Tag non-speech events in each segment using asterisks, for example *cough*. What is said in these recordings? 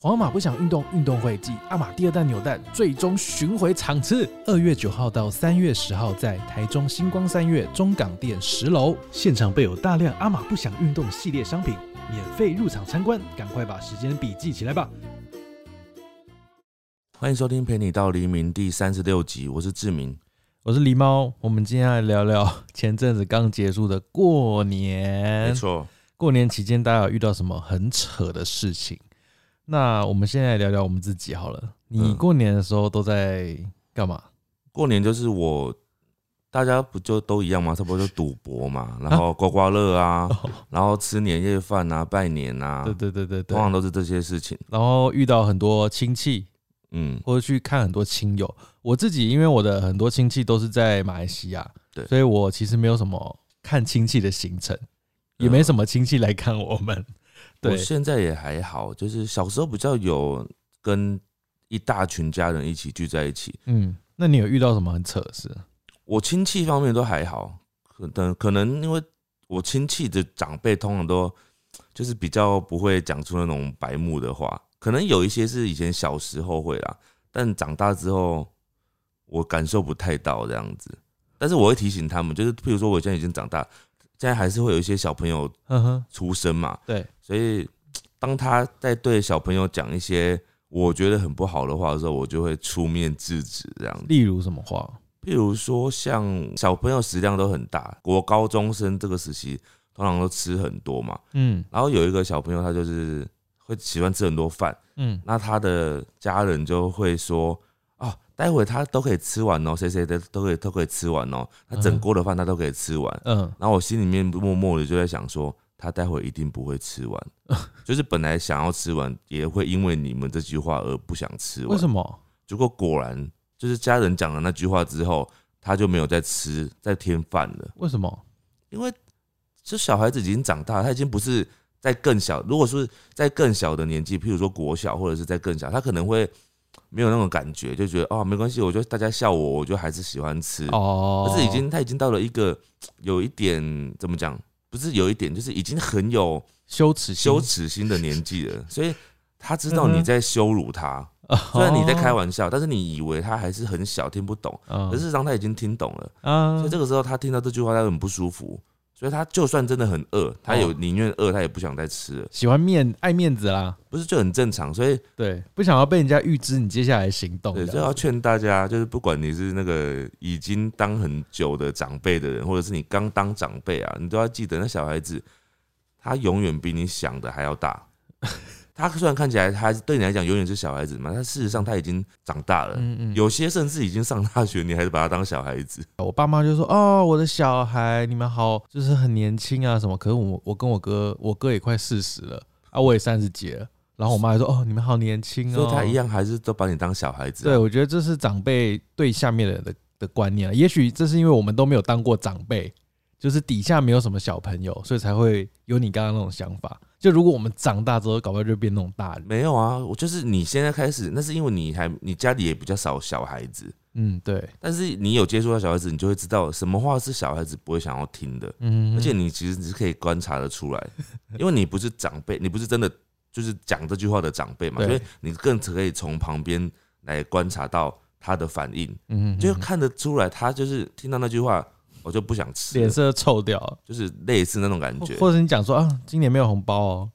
皇马不想运动运动会暨阿玛第二弹扭蛋最终巡回场次，二月九号到三月十号在台中星光三月中港店十楼，现场备有大量阿玛不想运动系列商品，免费入场参观，赶快把时间笔记起来吧。欢迎收听《陪你到黎明》第三十六集，我是志明。我是狸猫，我们今天来聊聊前阵子刚结束的过年。没错，过年期间大家有遇到什么很扯的事情？那我们现在聊聊我们自己好了。你嗯过年的时候都在干嘛？过年就是我，大家不就都一样吗？差不多就赌博嘛，*laughs* 然后刮刮乐啊，然后吃年夜饭啊，拜年啊，对对对对对通。常都是这些事情。然后遇到很多亲戚，嗯，或者去看很多亲友。我自己因为我的很多亲戚都是在马来西亚，对所以我其实没有什么看亲戚的行程，也没什么亲戚来看我们。我，现在也还好，就是小时候比较有跟一大群家人一起聚在一起。嗯，那你有遇到什么很扯的事？我亲戚方面都还好，可能可能因为我亲戚的长辈通常都就是比较不会讲出那种白目的话，可能有一些是以前小时候会啦，但长大之后我感受不太到这样子。但是我会提醒他们，就是譬如说我现在已经长大，现在还是会有一些小朋友出生嘛，对，所以当他在对小朋友讲一些我觉得很不好的话的时候，我就会出面制止这样子。例如什么话？譬如说，像小朋友食量都很大，国高中生这个时期通常都吃很多嘛。嗯然后有一个小朋友，他就是会喜欢吃很多饭，嗯，那他的家人就会说：“啊，待会他都可以吃完哦，谁谁的都可以都可以吃完哦，他整锅的饭他都可以吃完。嗯，然后我心里面默默的就在想说，他待会一定不会吃完，*laughs* 就是本来想要吃完，也会因为你们这句话而不想吃完。为什么？结果果然就是家人讲了那句话之后，他就没有再吃再添饭了，为什么？因为这小孩子已经长大，他已经不是在更小。如果是在更小的年纪，譬如说国小或者是在更小，他可能会没有那种感觉，就觉得哦没关系，我觉得大家笑我，我就还是喜欢吃。哦，可是已经他已经到了一个有一点怎么讲，不是有一点，就是已经很有羞耻羞耻心的年纪了，*laughs* 所以他知道你在羞辱他。哦虽然你在开玩笑，但是你以为他还是很小，听不懂，嗯可事实上他已经听懂了。啊所以这个时候他听到这句话，他很不舒服。所以他就算真的很饿，他有哦宁愿饿，他也不想再吃了，喜欢面爱面子啦，不是就很正常？所以对，不想要被人家预知你接下来行动对，的。就要劝大家，就是不管你是那个已经当很久的长辈的人，或者是你刚当长辈啊，你都要记得，那小孩子他永远比你想的还要大。他虽然看起来他对你来讲永远是小孩子嘛，但事实上他已经长大了。嗯嗯，有些甚至已经上大学，你还是把他当小孩子。我爸妈就说：“哦，我的小孩，你们好，就是很年轻啊，什么？可是我我跟我哥，我哥也快四十了啊，我也三十几了。然后我妈还说：哦，你们好年轻哦。所以他一样还是都把你当小孩子、啊。对，我觉得这是长辈对下面的人的的观念啊。也许这是因为我们都没有当过长辈，就是底下没有什么小朋友，所以才会有你刚刚那种想法。就如果我们长大之后，搞不好就变那种大人。没有啊，我就是你现在开始，那是因为你还你家里也比较少小孩子，嗯，对，但是你有接触到小孩子，你就会知道什么话是小孩子不会想要听的，嗯，而且你其实你是可以观察得出来，*laughs* 因为你不是长辈，你不是真的就是讲这句话的长辈嘛，所以你更可以从旁边来观察到他的反应，嗯，就看得出来他就是听到那句话，我就不想吃，脸色臭掉了，就是类似那种感觉。或者你讲说啊，今年没有红包哦。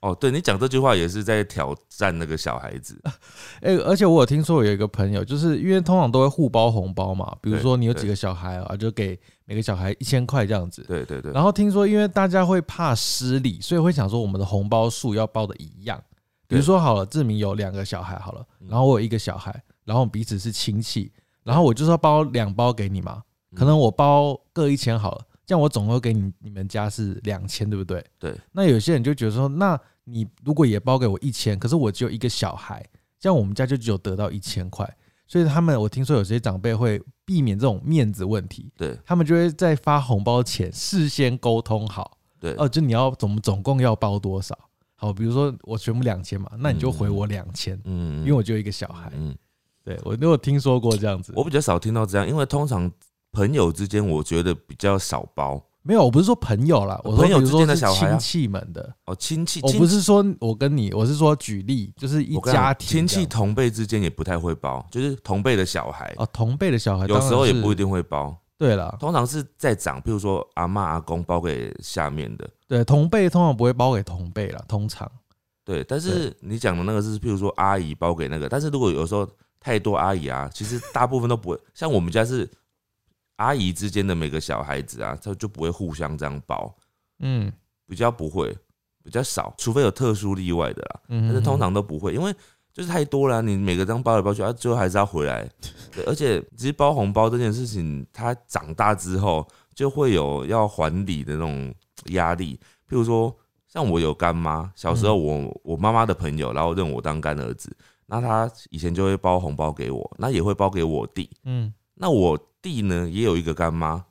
哦，对你讲这句话也是在挑战那个小孩子，*laughs* 哎、而且我有听说我有一个朋友，就是因为通常都会互包红包嘛，比如说你有几个小孩啊，就给每个小孩一千块这样子。对对对，然后听说，因为大家会怕失礼，所以会想说我们的红包数要包的一样。比如说好了，志明有两个小孩好了，嗯然后我有一个小孩，然后我们彼此是亲戚，然后我就是要包两包给你嘛，嗯可能我包各一千好了，这样我总共给你你们家是两千，对不对？对。那有些人就觉得说，那你如果也包给我一千，可是我只有一个小孩，这样我们家就只有得到一千块。所以他们，我听说有些长辈会避免这种面子问题，对他们就会在发红包前事先沟通好，对哦，就你要总总共要包多少？好，比如说我全部两千嘛，那你就回我两千、嗯因为我就一个小孩。嗯，对我都有听说过这样子。我比较少听到这样，因为通常朋友之间，我觉得比较少包，没有，我不是说朋友啦，我说朋友之间的小孩啊。亲戚们的，哦，亲戚，我不是说我跟你，我是说举例，就是一家庭亲戚同辈之间也不太会包，就是同辈的小孩，哦，同辈的小孩，有时候也不一定。定会包，对了，通常是在长，譬如说阿妈阿公包给下面的，对同辈通常不会包给同辈了，通常。对。但是你讲的那个是譬如说阿姨包给那个，但是如果有时候太多阿姨啊，其实大部分都不会，像我们家是阿姨之间的每个小孩子啊，他就不会互相这样包，嗯比较不会，比较少，除非有特殊例外的啦。嗯，但是通常都不会，因为就是太多了啊、你每个这样包来包去啊，最后还是要回来。对，而且其实包红包这件事情，他长大之后就会有要还礼的那种压力。譬如说，像我有干妈，小时候我、我妈妈的朋友，然后认我当干儿子，那他以前就会包红包给我，那也会包给我弟。嗯，那我弟呢也有一个干妈，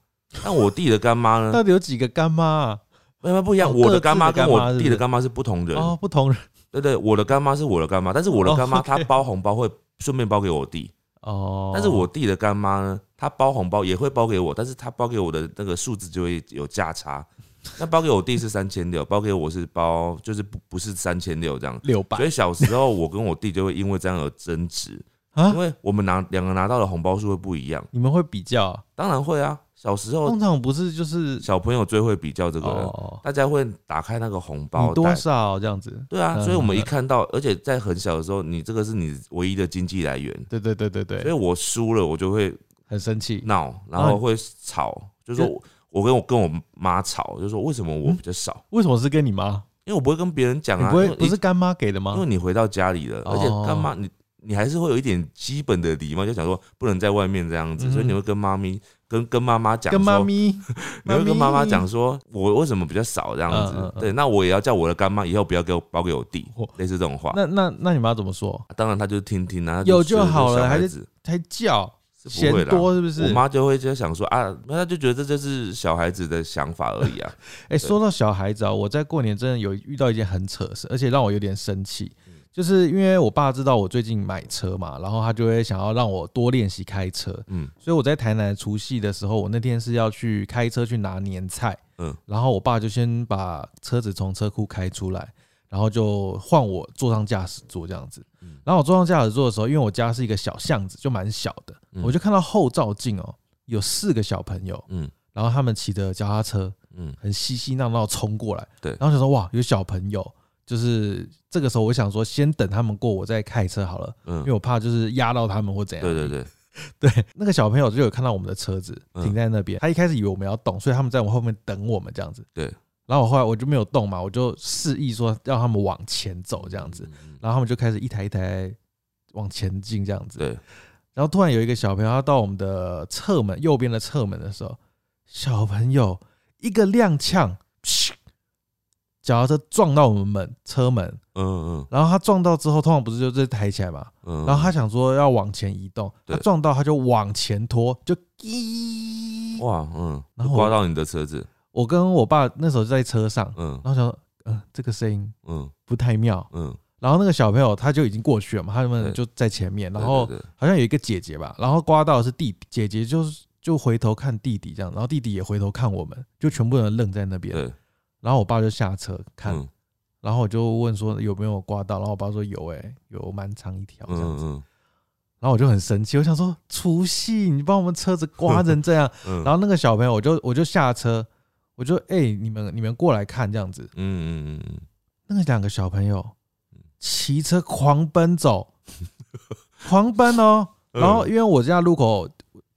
但我弟的干妈呢，*laughs* 到底有几个干妈啊？没有不一样，哦我的干妈跟我弟的干妈是不同人。哦，不同人。对对，我的干妈是我的干妈，但是我的干妈 *laughs* 哦她包红包会顺便包给我弟，哦，但是我弟的干妈呢，她包红包也会包给我，但是她包给我的那个数字就会有价差。*laughs* 那包给我弟是三千六，包给我是包就是不不是三千六这样，六百。所以小时候我跟我弟就会因为这样而争执，啊因，为我们拿两个拿到的红包数会不一样。你们会比较啊？当然会啊，小时候通常不是就是小朋友最会比较这个了，哦，大家会打开那个红包你多袋，少这样子？对啊，嗯所以我们一看到，而且在很小的时候，你这个是你唯一的经济来源，对对对对对，所以我输了，我就会很生气。闹，然后会吵，就说我我跟我跟我妈吵，就说为什么我比较少？为什么是跟你妈？因为我不会跟别人讲啊，不是干妈给的吗因为？你回到家里了，哦而且干妈你你还是会有一点基本的礼貌，就想说不能在外面这样子，嗯所以你会跟妈咪跟跟妈妈讲，跟妈，咪，你会跟妈妈咪讲说，我为什么比较少这样子嗯嗯？嗯对，那我也要叫我的干妈以后不要给我包给我弟嚯，类似这种话。那那那你妈怎么说？当然她就听听啊，他有就好了还是小孩子还叫不会的。多是不是？我妈就会就想说啊，那她就觉得这就是小孩子的想法而已啊。*laughs* 哎、说到小孩子啊，我在过年真的有遇到一件很扯的事，而且让我有点生气，嗯就是因为我爸知道我最近买车嘛，然后他就会想要让我多练习开车，嗯所以我在台南除夕的时候，我那天是要去开车去拿年菜，嗯然后我爸就先把车子从车库开出来，然后就换我坐上驾驶座这样子嗯。然后我坐上驾驶座的时候，因为我家是一个小巷子，就蛮小的，嗯我就看到后照镜哦，有四个小朋友，嗯然后他们骑着脚踏车，嗯很嬉戏闹闹冲过来，对然后想说哇，有小朋友，就是这个时候我想说先等他们过，我再开车好了，嗯。因为嗯，我怕就是压到他们或怎样。对对对，*laughs* 对，那个小朋友就有看到我们的车子嗯。停在那边，他一开始以为我们要动，所以他们在我们后面等我们这样子。对，然后我后来我就没有动嘛，我就示意说让他们往前走这样子，然后他们就开始一台一台往前进这样子。对，然后突然有一个小朋友，他到我们的侧门右边的侧门的时候，小朋友一个踉跄，噗脚踏车撞到我们门车门，嗯嗯。然后他撞到之后，通常不是就这抬起来嘛？嗯，然后他想说要往前移动，他撞到他就往前拖，就滴。哇，嗯，然后刮到你的车子，我跟我爸那时候就在车上，嗯。然后想说，嗯、这个声音嗯。不太妙。嗯，然后那个小朋友他就已经过去了嘛，他们就在前面，然对后好像有一个姐姐吧，然后刮到的是弟姐姐，就是就回头看弟弟这样，然后弟弟也回头看我们，就全部人愣在那边。对，然后我爸就下车看，嗯。然后我就问说有没有刮到，然后我爸说有哎、有蛮长一条这样子。嗯然后我就很生气，我想说除夕你把我们车子刮成这样，*laughs* 嗯，然后那个小朋友我就我就下车，我就哎、你们你们过来看这样子，嗯嗯嗯那个两个小朋友骑车狂奔走，狂奔哦。*laughs* 嗯，然后因为我家路口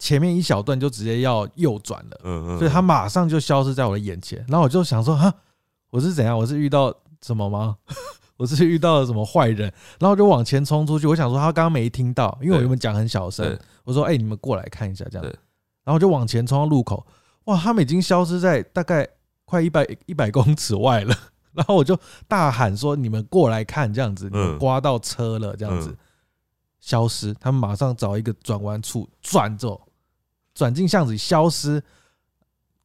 前面一小段就直接要右转了，嗯嗯，所以他马上就消失在我的眼前。然后我就想说，哈，我是怎样？我是遇到什么吗？*laughs* 我是遇到了什么坏人？然后我就往前冲出去。我想说他刚刚没听到，因为我原本讲很小声，我说：“哎、你们过来看一下。”这样对，然后我就往前冲到路口，哇，他们已经消失在大概快一百一百公尺外了。*laughs* 然后我就大喊说：“你们过来看，这样子，你们嗯刮到车了，这样子。嗯消失。他们马上找一个转弯处转走，转进巷子里消失。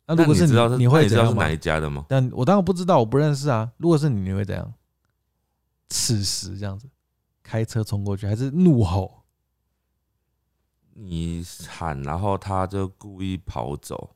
那如果是那你知道是你，会知道是哪？一家的吗？但我当然不知道，我不认识啊。如果是你，你会怎样？此时这样子开车冲过去，还是怒吼？你喊，然后他就故意跑走，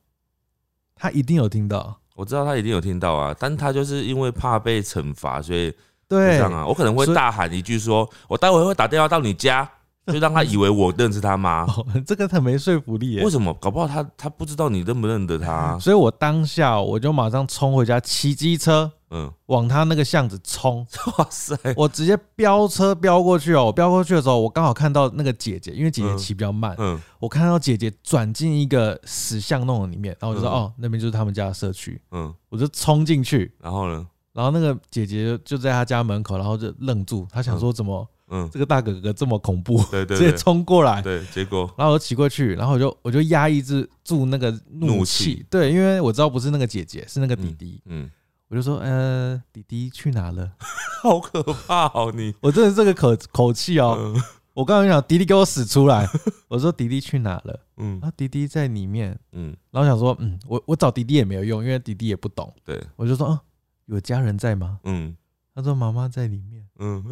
他一定有听到。我知道他一定有听到啊，但他就是因为怕被惩罚，所以对这样啊。我可能会大喊一句说：“我待会会打电话到你家。” *laughs* 就让他以为我认识他妈。哦，这个很没说服力耶为。什么？搞不好他他不知道你认不认得他。所以我当下我就马上冲回家，骑机车嗯，往他那个巷子冲，*laughs* 哇塞，我直接飙车飙过去哦。我飙过去的时候，我刚好看到那个姐姐，因为姐姐嗯骑比较慢，嗯我看到姐姐转进一个死巷弄里面，然后我就说：“嗯哦，那边就是他们家的社区。嗯，”我就冲进去，然后呢？然后那个姐姐就就在他家门口，然后就愣住，她想说怎么嗯，这个大哥哥这么恐怖，对对 *laughs* 直接冲过来，对，结果。然后我骑过去，然后我就我就压抑住住那个怒怒气，对，因为我知道不是那个姐姐，是那个弟弟，嗯，我就说呃，弟弟去哪了？*laughs* 好可怕哦你。*laughs* 我真的是这个口口气哦，嗯。我刚刚讲弟弟给我死出来，我说弟弟去哪了？嗯。然后弟弟在里面，嗯，然后想说嗯，我我找弟弟也没有用，因为弟弟也不懂，对，我就说啊，有家人在吗？嗯。他说妈妈在里面，嗯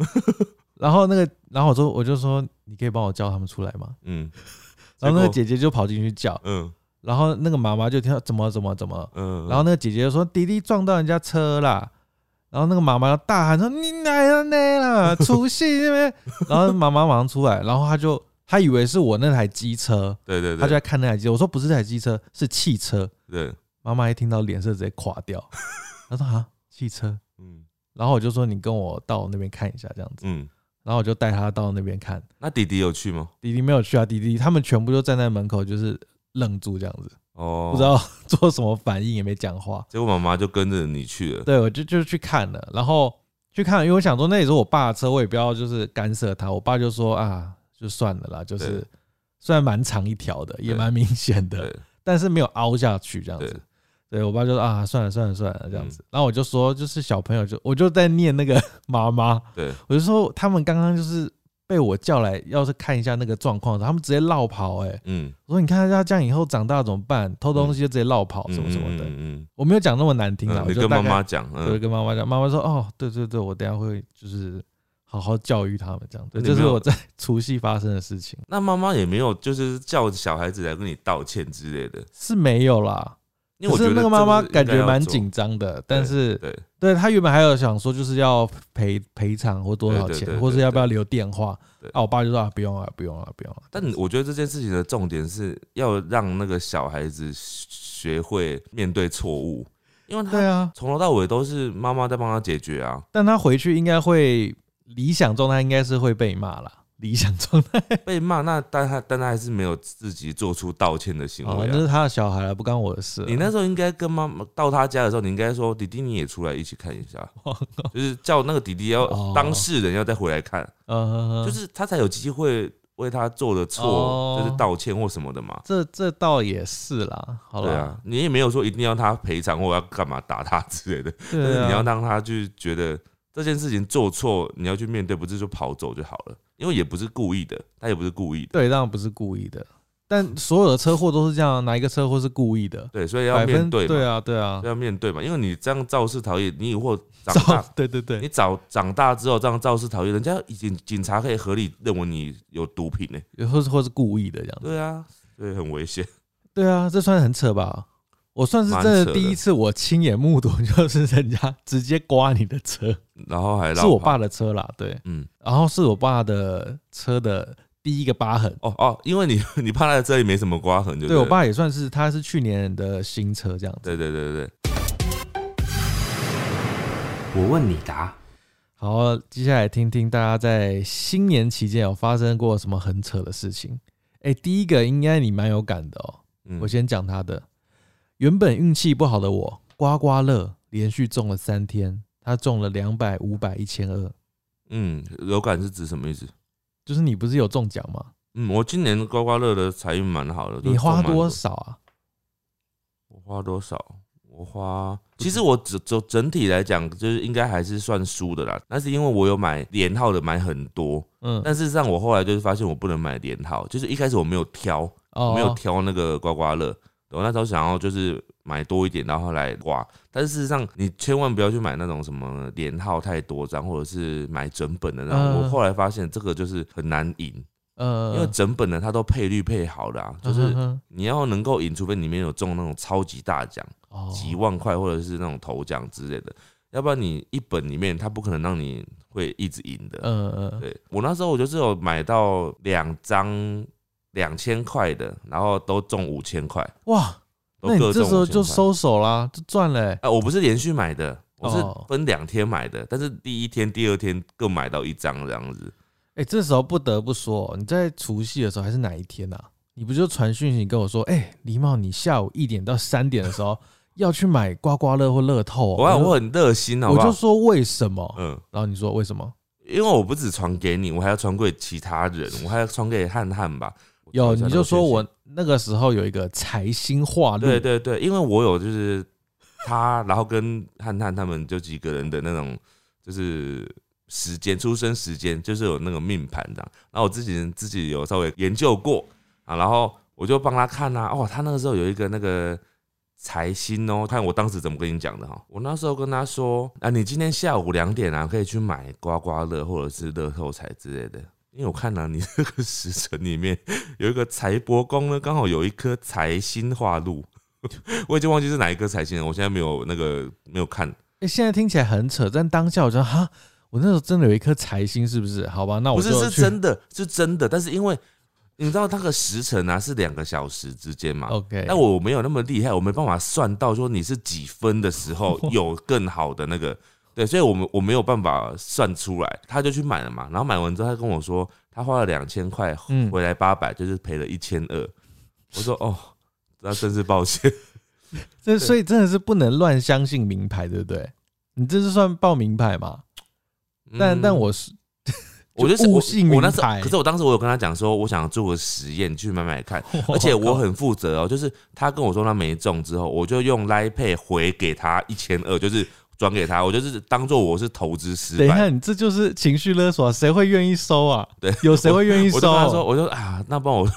然后那个然后我说我就说你可以帮我叫他们出来吗？嗯，*laughs* 然后那个姐姐就跑进去叫，嗯然后那个妈妈就听到怎么怎么怎么。嗯，然后那个姐姐就说：“弟弟撞到人家车啦！”然后那个妈妈大喊说：“你奶奶奶啦，*laughs* 出戏那边！”然后妈妈马上出来，然后他就他以为是我那台机车，对对对，他就在看那台机车。我说：“不是这台机车，是汽车。对，”妈妈一听到脸色直接垮掉，*laughs* 她说：“啊，汽车。嗯”然后我就说：“你跟我到那边看一下，这样子。嗯，”然后我就带他到那边看。那弟弟有去吗？弟弟没有去啊，弟弟他们全部就站在门口，就是愣住这样子，哦，*laughs* 不知。道 *laughs* 做什么反应，也没讲话。结果妈妈就跟着你去了。对，我就就去看了，然后去看了，因为我想说那也是我爸的车，我也不要就是干涉他。我爸就说啊，就算了啦，就是对虽然蛮长一条的，也对蛮明显的，对但是没有凹下去这样子。对我爸就说啊，算了算了算了这样嗯子。然后我就说，就是小朋友就我就在念那个 *laughs* 妈妈，对，我就说他们刚刚就是被我叫来，要是看一下那个状况，他们直接绕跑、欸，哎，嗯，我说你看他这样以后长大怎么办？偷东西就直接绕跑嗯什么什么的。嗯嗯我没有讲那么难听啦，嗯，你跟我就大概妈妈讲，对，嗯，跟妈妈讲，妈妈说：“哦，对对对，我等下会就是好好教育他们这样。”对，你没有这是我在 *laughs* 除夕发生的事情，那妈妈也没有就是叫小孩子来跟你道歉之类的，是没有啦。因为我觉得可是那个妈妈感觉蛮紧张的，但是对，对她原本还有想说就是要赔赔偿或多少钱，或是要不要留电话对。啊，我爸就说啊，不用了，不用了，不用了。但我觉得这件事情的重点是要让那个小孩子学会面对错误，因为他对啊，从头到尾都是妈妈在帮他解决啊。但他回去应该会理想中他应该是会被骂啦。理想状态 *laughs* 被骂，那但他但他还是没有自己做出道歉的行哦，为啊。那是他的小孩了，不干我的事啊。你那时候应该跟妈妈到他家的时候，你应该说弟弟你也出来一起看一下，*laughs* 就是叫那个弟弟要哦当事人要再回来看，呃，就是他才有机会为他做的哦错就是道歉或什么的嘛。这这倒也是啦。对啊，你也没有说一定要他赔偿或要干嘛打他之类的，但对你要让他就是觉得这件事情做错，你要去面对，不是说跑走就好了，因为也不是故意的，他也不是故意的，对，当然不是故意的，但所有的车祸都是这样，哪一个车祸是故意的？对，所以要面对嘛，对啊，对啊，要面对嘛，因为你这样肇事逃逸，你以后长大，*laughs* 对对对你早长大之后这样肇事逃逸，人家警警察可以合理认为你有毒品呢、或是或是故意的这样子。对啊，所以很危险。对啊，这算很扯吧？我算是真的的第一次，我亲眼目睹，就是人家直接刮你的车，然后还是我爸的车啦，对，嗯然后是我爸的车的第一个疤痕。哦哦，因为你 *laughs* 你怕他的车里没什么刮痕就对我爸也算是，他是去年的新车这样子。对对对对对，我问你答。好，接下来听听大家在新年期间有发生过什么很扯的事情。哎、第一个应该你蛮有感的哦。嗯我先讲他的。原本运气不好的我，刮刮乐连续中了三天，他中了两百、五百、一千二。嗯，有感是指什么意思？就是你不是有中奖吗？嗯，我今年刮刮乐的财运蛮好的。你花多？少啊？我花多少？我花，其实我整整整体来讲，就是应该还是算输的啦。那是因为我有买连号的，买很多，嗯，但事实上我后来就是发现我不能买连号，就是一开始我没有挑，没有挑那个刮刮乐。我那时候想要就是买多一点，然后来刮。但是事实上，你千万不要去买那种什么连号太多张，或者是买整本的那种。嗯我后来发现这个就是很难赢。呃，因为整本的它都配率配好的、啊，就是你要能够赢，除非里面有中那种超级大奖，几万块或者是那种头奖之类的，要不然你一本里面它不可能让你会一直赢的。嗯嗯，对我那时候我就是有买到两张两千块的，然后都中五千块，哇，都那你各中5000这时候就块。收手啦，就赚嘞、哎、我不是连续买的，我是哦分两天买的，但是第一天、第二天各买到一张这样子。哎、这时候不得不说，你在除夕的时候还是哪一天啊？你不就传讯息跟我说，哎、李茂，你下午一点到三点的时候 *laughs* 要去买刮刮乐或乐透、哦？我很热心，好不？我就说为什么？嗯，然后你说为什么？因为我不止传给你，我还要传给其他人，我还要传给汉汉吧。我有，你就说我那个时候有一个财星化路，对对对，因为我有就是他，然后跟汉汉他们就几个人的那种就是时间出生时间，就是有那个命盘这样。然后我自己自己有稍微研究过啊，然后我就帮他看啊，哦，他那个时候有一个那个。财星哦，看我当时怎么跟你讲的哈。我那时候跟他说啊，你今天下午两点啊，可以去买刮刮乐或者是乐透彩之类的。因为我看到、你这个时辰里面有一个财帛宫呢，刚好有一颗财星化禄，*laughs* 我已经忘记是哪一颗财星了，我现在没有那个没有看，哎、现在听起来很扯，但当下我觉得哈，我那时候真的有一颗财星，是不是？好吧，那我不是是真的是真的，但是因为你知道那个时辰啊是两个小时之间嘛，OK，那我没有那么厉害，我没办法算到说你是几分的时候有更好的那个，对，所以我们我没有办法算出来，他就去买了嘛，然后买完之后他跟我说他花了两千块嗯回来八百，就是赔了一千二，我说 *laughs* 哦，那真是抱歉，*laughs* 这所以真的是不能乱相信名牌，对不对？你这是算报名牌嘛？但嗯但我是 *laughs* 我就是我误信我那可是我当时我有跟他讲说，我想做个实验去买买看，而且我很负责哦，就是他跟我说他没中之后，我就用 Line Pay 回给他一千二，就是转给他，我就是当做我是投资失等一下，你这就是情绪勒索啊，谁会愿意收啊？对，有谁会愿意 *laughs* 我就跟他说，我就啊，那帮 *laughs* 我，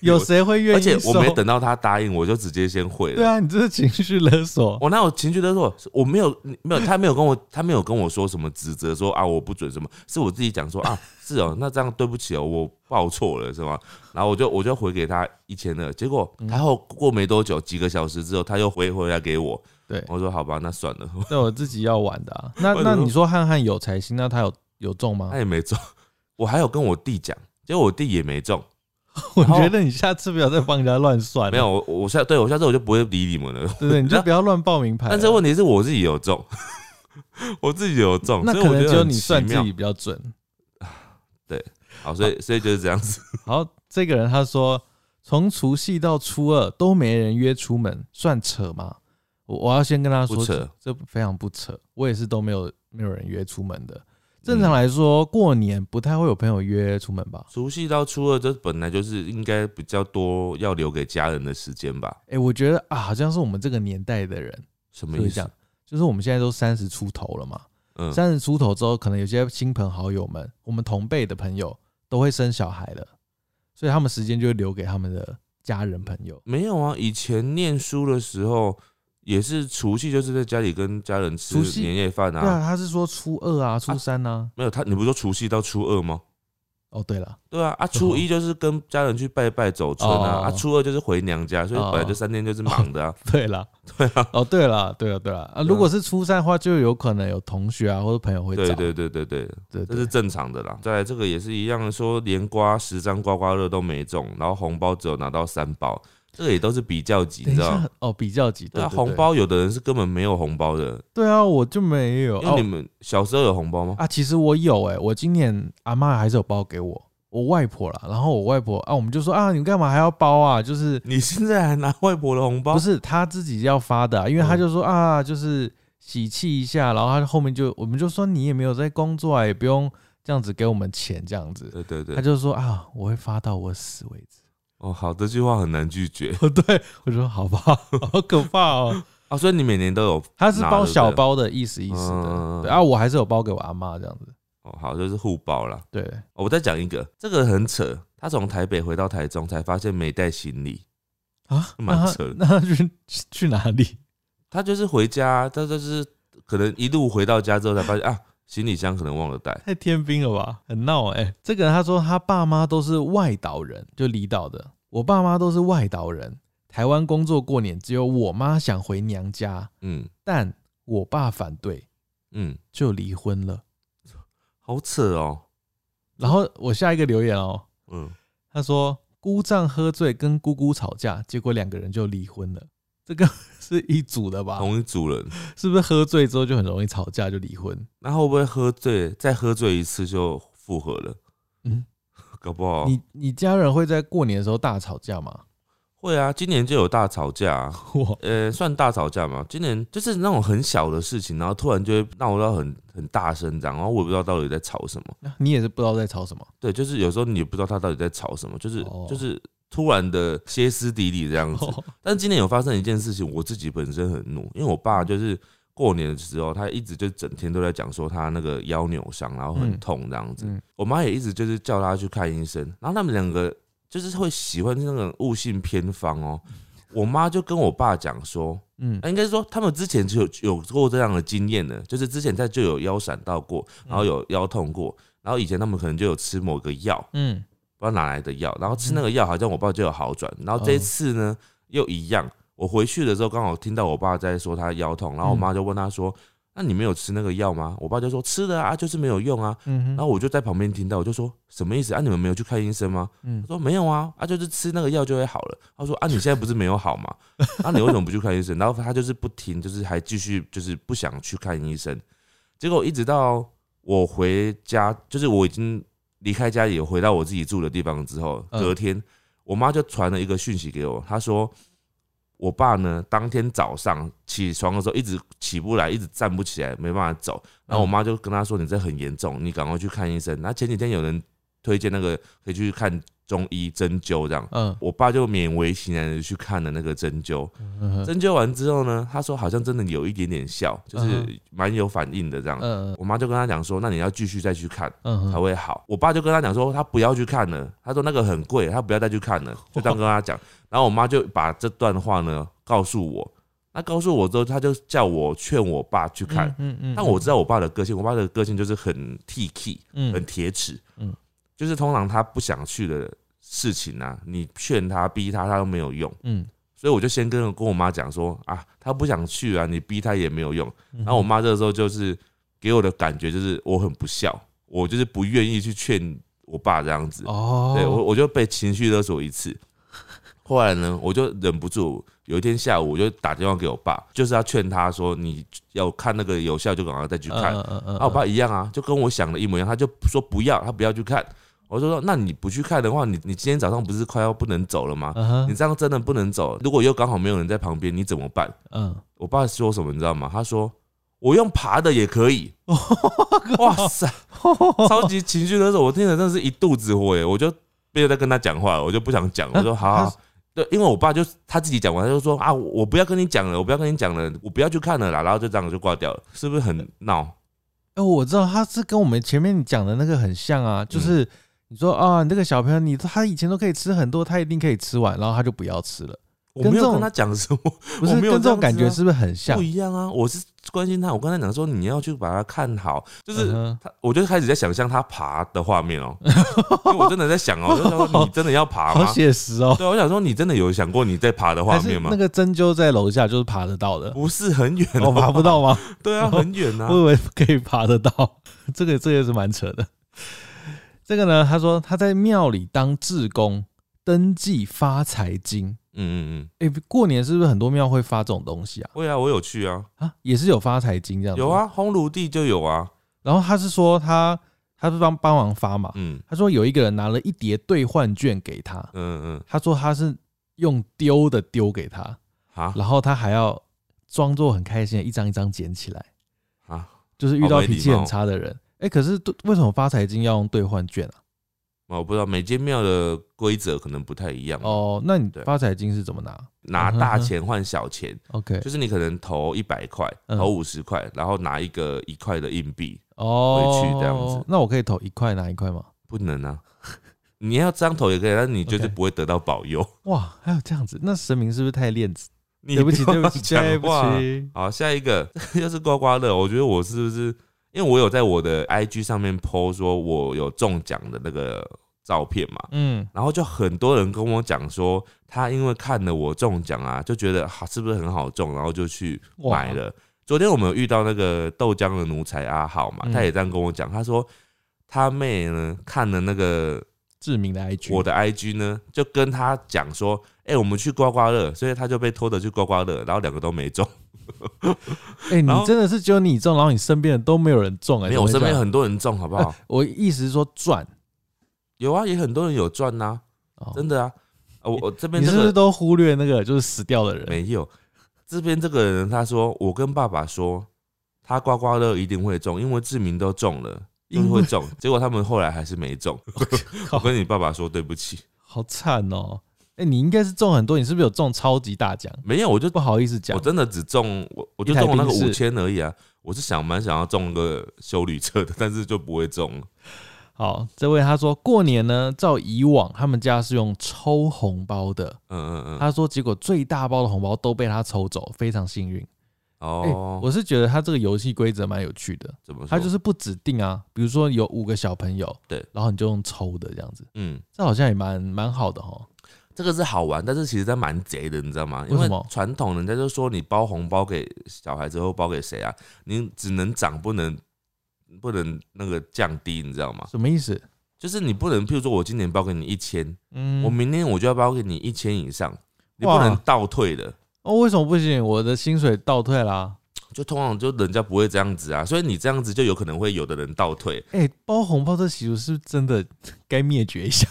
有谁会愿意收？且我没等到他答应，我就直接先汇了。对啊，你这是情绪勒索。我那我情绪勒索？我没有，没有，他没有跟我，他没有跟我说什么指责，说啊我不准什么，是我自己讲说啊，*laughs* 是哦，那这样对不起哦，我报错了是吗？然后我就我就回给他一千二，结果嗯他后过没多久，几个小时之后，他又回回来给我，对，我说好吧，那算了，*laughs* 那我自己要玩的啊。*laughs* 那那你说汉汉有财星，那他有有中吗他？也没中，我还有跟我弟讲，结果我弟也没中，我觉得你下次不要再帮人家乱算了。没有，我我下对我下次我就不会理你们了。对对，你就 *laughs* 不要乱报名牌了。但是问题是我自己有中，我自己有中，那可能只有你算自己比较准。*sighs* 对好，所以所以就是这样子。好，这个人他说，从除夕到初二都没人约出门，算扯吗？我我要先跟他说，这这非常不扯。我也是都没有没有人约出门的。嗯正常来说，过年不太会有朋友约出门吧？除夕到初二，这本来就是应该比较多要留给家人的时间吧？哎、我觉得啊，好像是我们这个年代的人什么意思就是我们现在都三十出头了嘛，嗯，三十出头之后，可能有些亲朋好友们，我们同辈的朋友都会生小孩了，所以他们时间就会留给他们的家人朋友。没有啊。以前念书的时候，也是除夕就是在家里跟家人吃除夕年夜饭对啊，啊。他是说初二啊，初三啊。没有他，你不是说除夕到初二吗？哦，对了，对啊，啊，初一就是跟家人去拜拜走春啊，哦啊，初二就是回娘家，所以本来这三天就是忙的啊。*laughs* 对了，对啊，哦，对了，对了，对了啊！如果是初三的话，就有可能有同学啊或者朋友会找。对对对对对，对对这是正常的啦。再来这个也是一样，说连刮十张刮刮乐都没中，然后红包只有拿到三包，这个也都是比较级，等一你知道吗？哦，比较级对啊，红包有的人是根本没有红包的，对啊，我就没有。那你们小时候有红包吗？啊，其实我有哎、我今年阿妈还是有包给我，我外婆啦。然后我外婆啊，我们就说啊，你们干嘛还要包啊？就是你现在还拿外婆的红包？不是她自己要发的啊、因为他嗯就说啊，就是喜气一下，然后她后面就我们就说你也没有在工作啊，也不用这样子给我们钱这样子。对对对她，就说啊，我会发到我死为止。哦，好，这句话很难拒绝哦，*laughs* 对，我说好吧，*laughs* 好可怕哦。啊，所以你每年都有他是包小包的意思意思的，嗯对啊，我还是有包给我阿妈这样子。哦，好，就是互包啦。对，哦我再讲一个，这个很扯，他从台北回到台中才发现没带行李，啊，蛮扯的那他去去哪里？他就是回家，他就是可能一路回到家之后才发现啊，行李箱可能忘了带。太天兵了吧，很闹哎、这个人他说他爸妈都是外岛人，就离岛的。我爸妈都是外岛人，台湾工作过年，只有我妈想回娘家，嗯但我爸反对，嗯，就离婚了。好扯哦。然后我下一个留言哦，嗯，他说姑丈喝醉跟姑姑吵架，结果两个人就离婚了。这个 *laughs* 是一组的吧？同一组人，是不是喝醉之后就很容易吵架就离婚？那会不会喝醉再喝醉一次就复合了？嗯，*laughs* 搞不好你你家人会在过年的时候大吵架吗？会啊。今年就有大吵架、*laughs* 啊，我呃，算大吵架嘛。今年就是那种很小的事情，然后突然就会闹到很很大声这样，然后我也不知道到底在吵什么。你也是不知道在吵什么。对，就是有时候你也不知道他到底在吵什么，就是、哦就是突然的歇斯底里这样子。但是今年有发生一件事情，我自己本身很怒，因为我爸就是过年的时候，他一直就整天都在讲说他那个腰扭伤，然后很嗯痛这样子。嗯我妈也一直就是叫他去看医生，然后他们两个就是会喜欢那种悟性偏方哦。我妈就跟我爸讲说，嗯应该是说他们之前就有有过这样的经验的，就是之前在就有腰闪到过，然后有腰痛过，然后以前他们可能就有吃某个药，嗯不知道哪来的药，然后吃那个药好像我爸就有好转，然后这一次呢又一样。我回去的时候刚好听到我爸在说他腰痛，然后我妈就问他说：“那你没有吃那个药吗？”我爸就说：“吃的啊，就是没有用啊。”嗯然后我就在旁边听到，我就说：“什么意思啊？你们没有去看医生吗？”嗯他说：“没有啊，啊就是吃那个药就会好了。”他说：“啊你现在不是没有好吗？那、你为什么不去看医生？”然后他就是不听，就是还继续就是不想去看医生。结果一直到我回家，就是我已经离开家里，回到我自己住的地方之后，嗯隔天我妈就传了一个讯息给我，她说我爸呢当天早上起床的时候一直起不来，一直站不起来，没办法走。然后我妈就跟他说：“你这很严重，你赶快去看医生。”那前几天有人推荐那个可以去看中医针灸这样。嗯我爸就勉为其难的去看了那个针灸，针灸完之后呢，他说好像真的有一点点效，就是嗯蛮有反应的这样。嗯我妈就跟他讲说，那你要继续再去看嗯才会好。我爸就跟他讲说，他不要去看了，他说那个很贵，他不要再去看了，就这样跟他讲。然后我妈就把这段话呢告诉我，那告诉我之后，他就叫我劝我爸去看。嗯嗯但我知道我爸的个性，我爸的个性就是很 T K，嗯很铁齿，嗯就是通常他不想去的事情啊，你劝他逼他，他都没有用。嗯，所以我就先跟跟我妈讲说啊，他不想去啊，你逼他也没有用。然然后我妈这个时候就是给我的感觉就是我很不孝，我就是不愿意去劝我爸这样子。哦，对我我就被情绪勒索一次。后来呢，我就忍不住，有一天下午我就打电话给我爸，就是要劝他说你要看那个有效就赶快再去看。嗯嗯嗯啊，我爸一样啊，就跟我想的一模一样，他就说不要，他不要去看。我就说，那你不去看的话，你你今天早上不是快要不能走了吗？你这样真的不能走。如果又刚好没有人在旁边，你怎么办？嗯，我爸说什么你知道吗？他说我用爬的也可以。*laughs* 哇塞，超级情绪勒索，我听了真的是一肚子火耶！我就不要再跟他讲话了，我就不想讲。我说好好，对，因为我爸就他自己讲完，他就说啊，我不要跟你讲了，我不要跟你讲了，我不要去看了啦，然后就这样就挂掉了，是不是很闹？哎，我知道他是跟我们前面讲的那个很像啊，就是你说啊，你这个小朋友，你他以前都可以吃很多，他一定可以吃完，然后他就不要吃了，我没有跟他讲什么，不是我没有跟这种感觉是不是很像不？一样啊！我是关心他，我刚才讲说你要去把他看好，就是他，我就开始在想象他爬的画面哦、我真的在想哦、我说你真的要爬 *laughs* 好吗？写实哦，对，我想说你真的有想过你在爬的画面吗那？个针灸在楼下就是爬得到的，不是很远、我爬不。到吗？*laughs* 对啊，很远啊我。以为可以爬得到，这个这个是蛮扯的。这个呢，他说他在庙里当志工，登记发财金。嗯嗯嗯，哎、过年是不是很多庙会发这种东西啊？会啊，我有去啊，啊，也是有发财金这样子。有。啊，烘炉地就有啊。然后他是说他他是帮帮忙发嘛，嗯他说有一个人拿了一叠兑换券给他，嗯嗯，他说他是用丢的丢给他，啊然后他还要装作很开心的一张一张捡起来，啊，就是遇到脾气很差的人。哎、可是为什么发财金要用兑换券啊？我不知道每间庙的规则可能不太一样哦。哦，那你对发财金是怎么拿拿大 *laughs* 钱换小钱？*laughs* OK，就是你可能投一百块，嗯投五十块，然后拿一个一块的硬币，哦，回去这样子那我可以投一块拿一块吗？不能啊。你要这样投也可以，但是你就是不会得到保佑。哇，还有这样子，那神明是不是太链子？你对不起，对不起，对不起。好，下一个 *laughs* 又是刮刮乐，我觉得我是不是？因因为我有在我的 IG 上面 po 说我有中奖的那个照片嘛，嗯，然后就很多人跟我讲说，他因为看了我中奖啊，就觉得哈、是不是很好中，然后就去买了。昨天我们有遇到那个豆浆的奴才阿浩嘛，嗯他也这样跟我讲，他说他妹呢看了那个志明的 IG，我的 IG 呢，就跟他讲说，哎、我们去刮刮乐，所以他就被拖着去刮刮乐，然后两个都没中。*laughs* 哎、你真的是只有你中，然后你身边的都没有人中哎、没有，我身边很多人中，好不好？*laughs* 我意思是说赚有啊，也很多人有赚呐、哦，真的啊。啊我我这边你是不是都忽略那个就是死掉的人？没有，这边这个人他说，我跟爸爸说，他刮刮乐一定会中，因为志明都中了，因为会中，结果他们后来还是没中。*laughs* 我跟你爸爸说对不起，好惨哦！哎、你应该是中很多，你是不是有中超级大奖？没有，我就不好意思讲我，真的只中我我就中了那个五千而已啊。我是想蛮想要中个修旅车的，*laughs* 但是就不会中。好，这位他说过年呢，照以往他们家是用抽红包的，嗯嗯嗯，他说结果最大包的红包都被他抽走，非常幸运。哎、哦，我是觉得他这个游戏规则蛮有趣的，怎么说？他就是不指定啊，比如说有五个小朋友，对，然后你就用抽的这样子，嗯，这好像也蛮蛮好的哈。这个是好玩，但是其实它蛮贼的，你知道吗？因为传统人家就说你包红包给小孩之后包给谁啊？你只能涨，不能不能那个降低，你知道吗？什么意思？就是你不能，譬如说我今年包给你一千、嗯，我明年我就要包给你一千以上，你不能倒退的。哦，为什么不行？我的薪水倒退啦。就通常就人家不会这样子啊，所以你这样子就有可能会有的人倒退。哎、包红包这习俗是不是真的该灭绝一下？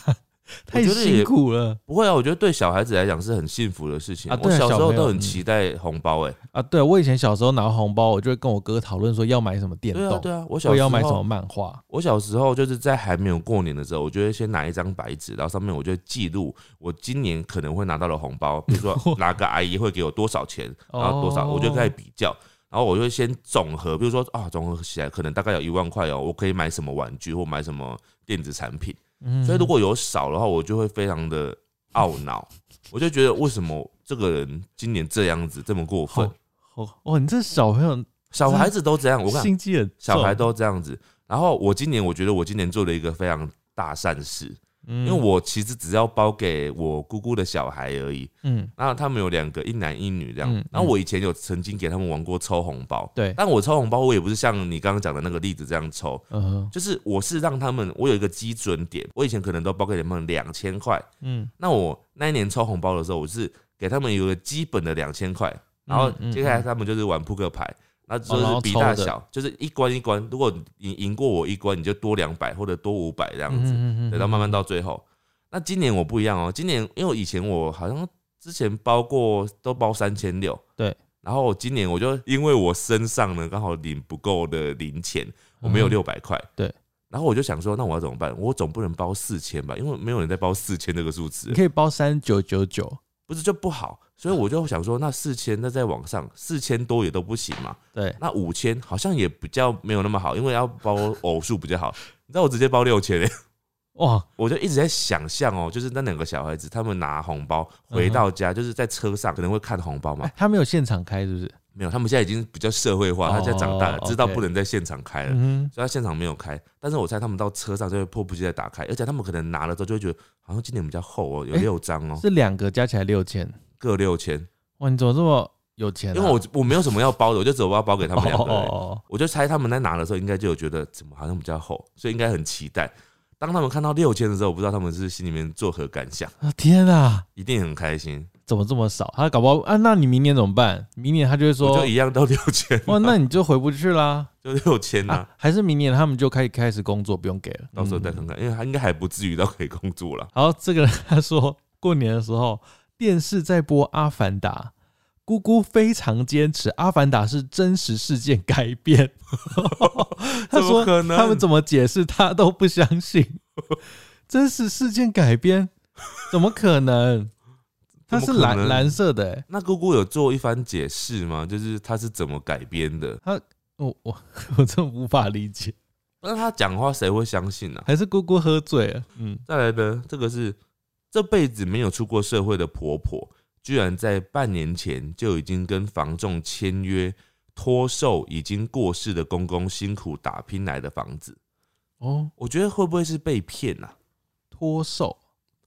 太辛苦了不会啊，我觉得对小孩子来讲是很幸福的事情。啊我小时候都很期待红包、欸，啊！对我以前小时候拿红包，我就会跟我哥讨论说要买什么电动，对啊对啊，我小时候要买什么漫画。我小时候就是在还没有过年的时候，我就会先拿一张白纸，然后上面我就会记录我今年可能会拿到的红包，比如说 *laughs* 哪个阿姨会给我多少钱，然后多少，哦我就开始比较，然后我就会先总和，比如说啊，总和起来可能大概有一万块哦，我可以买什么玩具或买什么电子产品，嗯。所以如果有少的话，我就会非常的懊恼，*laughs* 我就觉得为什么这个人今年这样子这么过分，哦哦，你这小朋友小孩子都这样，我看心机很，小孩都这样子。然后我今年我觉得我今年做了一个非常大善事，因因为我其实只要包给我姑姑的小孩而已。嗯。然后他们有两个，一男一女这样。嗯。然后我以前有曾经给他们玩过抽红包，对，但我抽红包我也不是像你刚刚讲的那个例子这样抽，嗯哼。就是我是让他们我有一个基准点，我以前可能都包给他们两千块，嗯。那我那一年抽红包的时候，我是给他们有一个基本的两千块，然后接下来他们就是玩扑克牌，然后哦然就是比大小，就是一关一关，如果你赢过我一关，你就多两百或者多五百这样子，嗯等到慢慢到最后。那今年我不一样哦，今年因为我以前我好像之前包过都包三千六，对，然后今年我就因为我身上呢刚好领不够的零钱，我没有嗯六百块，对。然后我就想说，那我要怎么办？我总不能包四千吧，因为没有人在包四千这个数字你，可以包三九九九，不是就不好，所以我就想说，那四千那在网上四千多也都不行嘛，对，那五千好像也比较没有那么好，因为要包偶数比较好。你知道我直接包六千、欸，哇，我就一直在想象哦，就是那两个小孩子他们拿红包回到家，就是在车上可能会看红包嘛。哎，，他没有现场开是不是？没有，他们现在已经比较社会化，哦他现在长大了，知道不能在现场开了。嗯所以他现场没有开，但是我猜他们到车上就会迫不及待打开，而且他们可能拿了之后就会觉得好像今年比较厚哦，有哎六张哦哼，，是两个加起来六千，各六千。哇，你怎么这么有钱啊？因为我我没有什么要包的，我就只有要包给他们两个我就猜他们在拿的时候，应该就有觉得怎么好像比较厚，所以应该很期待。当他们看到六千的时候，我不知道他们是心里面作何感想，啊天啊，一定很开心。怎么这么少？他搞不好啊，那你明年怎么办？明年他就会我说就，一样到六千，哇，那你就回不去啦。就六千呐啊，，还是明年他们就可以开始工作，不用给了，到时候再看嗯看，因为他应该还不至于到可以工作了。好，这个人他说过年的时候电视在播《阿凡达》，姑姑非常坚持《阿凡达》是真实事件改编。*laughs* 他怎么说可能他们怎么解释他都不相信，*laughs* 真实事件改编怎么可能？它是蓝蓝色的、欸，那姑姑有做一番解释吗？就是他是怎么改编的？我我 *laughs* 我真无法理解，那他讲话谁会相信呢、啊？还是姑姑喝醉了？嗯，再来呢，这个是这辈子没有出过社会的婆婆，居然在半年前就已经跟房仲签约托售已经过世的公公辛苦打拼来的房子。哦，我觉得会不会是被骗啊？托售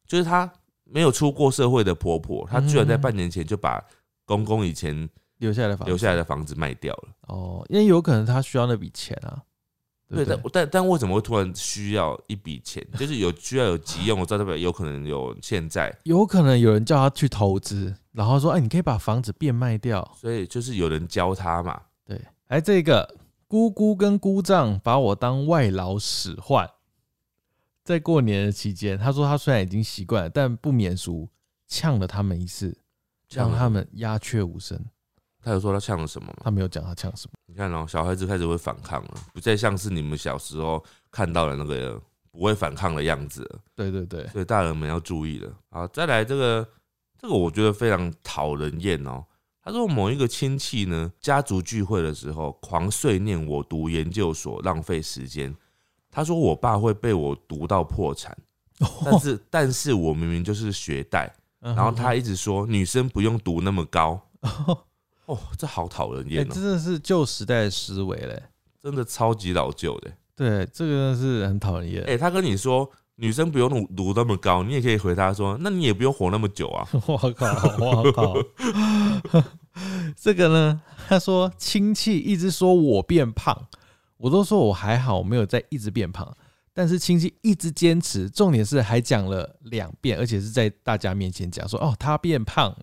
就是她没有出过社会的婆婆，她居然在嗯半年前就把公公以前留下来的房子留下来的房子卖掉了。哦，因为有可能她需要那笔钱啊，对？但但但为什么会突然需要一笔钱？*laughs* 就是有需要有急用，我知道代表有可能有欠债，有可能有人叫他去投资，然后说，哎，你可以把房子变卖掉。所以就是有人教他嘛。对，哎，这个姑姑跟姑丈把我当外劳使唤，在过年的期间，他说他虽然已经习惯了，但不免俗呛了他们一次，让他们鸦雀无声。他有说他呛了什么吗？他没有讲他呛什么。你看哦，小孩子开始会反抗了，不再像是你们小时候看到的那个不会反抗的样子了。对对对，所以大人们要注意了。好，再来这个，这个我觉得非常讨人厌哦。他说某一个亲戚呢，家族聚会的时候狂碎念我读研究所浪费时间。他说我爸会被我读到破产，*laughs* 但是但是我明明就是学贷，然然后他一直说女生不用读那么高。*laughs* 哦，这好讨人哎、厌哦，真的是旧时代的思维嘞。真的超级老旧的。对，这个是很讨人厌。哎、他跟你说女生不用读读那么高，你也可以回答说，那你也不用活那么久啊。*laughs* 我靠，我靠！这个呢，他说亲戚一直说我变胖，我都说我还好，我没有在一直变胖。但是亲戚一直坚持，重点是还讲了两遍，而且是在大家面前讲说，哦，他变胖，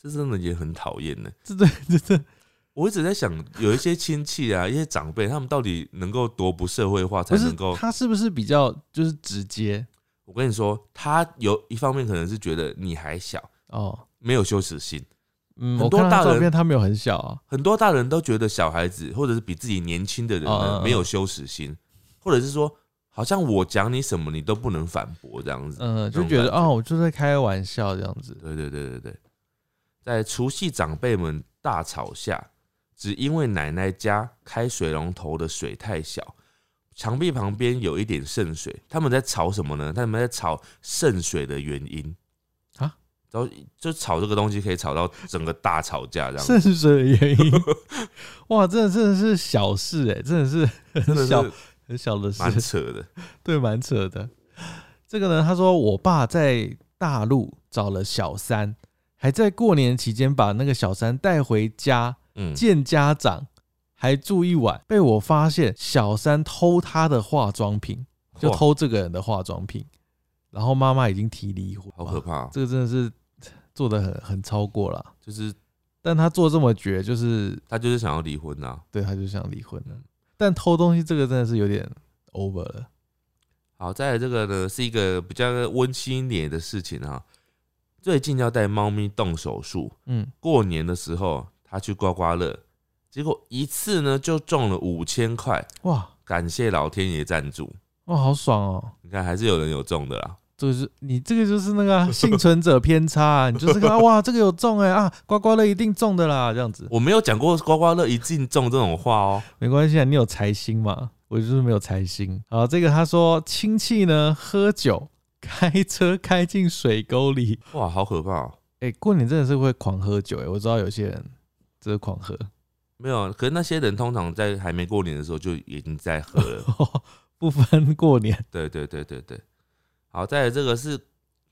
这真的也很讨厌呢。这这这这 *laughs* 我一直在想，有一些亲戚啊，一些长辈，他们到底能够多不社会化，才能够？他是不是比较就是直接我跟你说，他有一方面可能是觉得你还小，哦？没有羞耻心。嗯，很多大人照片他没有很小啊，很多大人都觉得小孩子或者是比自己年轻的人呢没有羞耻心，或者是说，好像我讲你什么你都不能反驳这样子。嗯，就觉得哦，我就在开玩笑这样子。对对对对对，在除夕长辈们大吵下，只因为奶奶家开水龙头的水太小，墙壁旁边有一点渗水。他们在吵什么呢？他们在吵渗水的原因啊，然后就吵这个东西可以吵到整个大吵架这样渗子，*laughs* 水的原因，*laughs* 哇，真的真的是小事哎，真的是真很小很小的事蛮，扯的。对，蛮扯的。这个呢，他说我爸在大陆找了小三，还在过年期间把那个小三带回家嗯，见家长，还住一晚，被我发现小三偷他的化妆品，就偷这个人的化妆品，然后妈妈已经提离婚，好可怕哦、这个真的是做的很很超过了。就是但他做这么绝，就是他就是想要离婚啊。对他就想离婚了。但偷东西这个真的是有点 over 了。好，再来这个呢是一个比较温馨一点的事情啊。最近要带猫咪动手术，嗯，过年的时候他去刮刮乐，结果一次呢就中了五千块，哇感谢老天爷赞助。哇，好爽哦！你看还是有人有中的啦。这个是你这个就是那个啊 *laughs* 幸存者偏差、啊，你就是看到 *laughs* 哇，这个有中哎、啊，刮刮乐一定中的啦，这样子我没有讲过刮刮乐一定中这种话哦。没关系啊，你有财星嘛，我就是没有财星。好，这个他说亲戚呢喝酒开车开进水沟里，哇，好可怕哦！哎、过年真的是会狂喝酒哎、我知道有些人真的狂喝，没有，可是那些人通常在还没过年的时候就已经在喝了。*laughs* 不分过年，对对对对对，好，再来这个是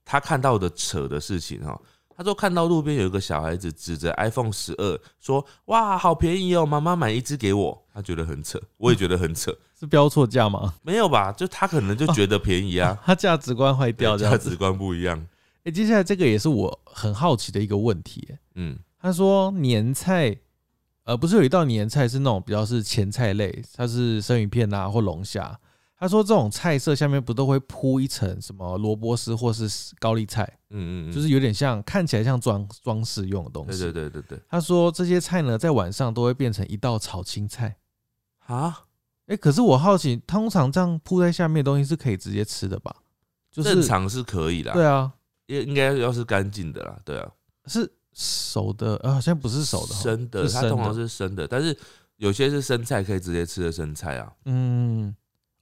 他看到的扯的事情哈。他说看到路边有一个小孩子指着 iPhone 十二说：“哇，好便宜哦，妈妈买一只给我。”他觉得很扯，我也觉得很扯。*laughs* 是标错价吗？*laughs* 没有吧？就他可能就觉得便宜啊，他价值观坏掉。价值观不一样。哎、接下来这个也是我很好奇的一个问题、欸。嗯，他说年菜，呃，不是有一道年菜是那种比较是前菜类，它是生鱼片啊或龙虾。他说这种菜色下面不都会铺一层什么萝卜丝或是高丽菜，嗯嗯嗯，就是有点像看起来像装装饰用的东西。对对对对他说这些菜呢，在晚上都会变成一道炒青菜。啊，哎、可是我好奇，通常这样铺在下面的东西是可以直接吃的吧？就是正常是可以啦，对啊，应应该要是干净的啦，对啊，是熟的，呃，好像不是熟的哈，生的，它通常是生的，但是有些是生菜可以直接吃的生菜啊，嗯，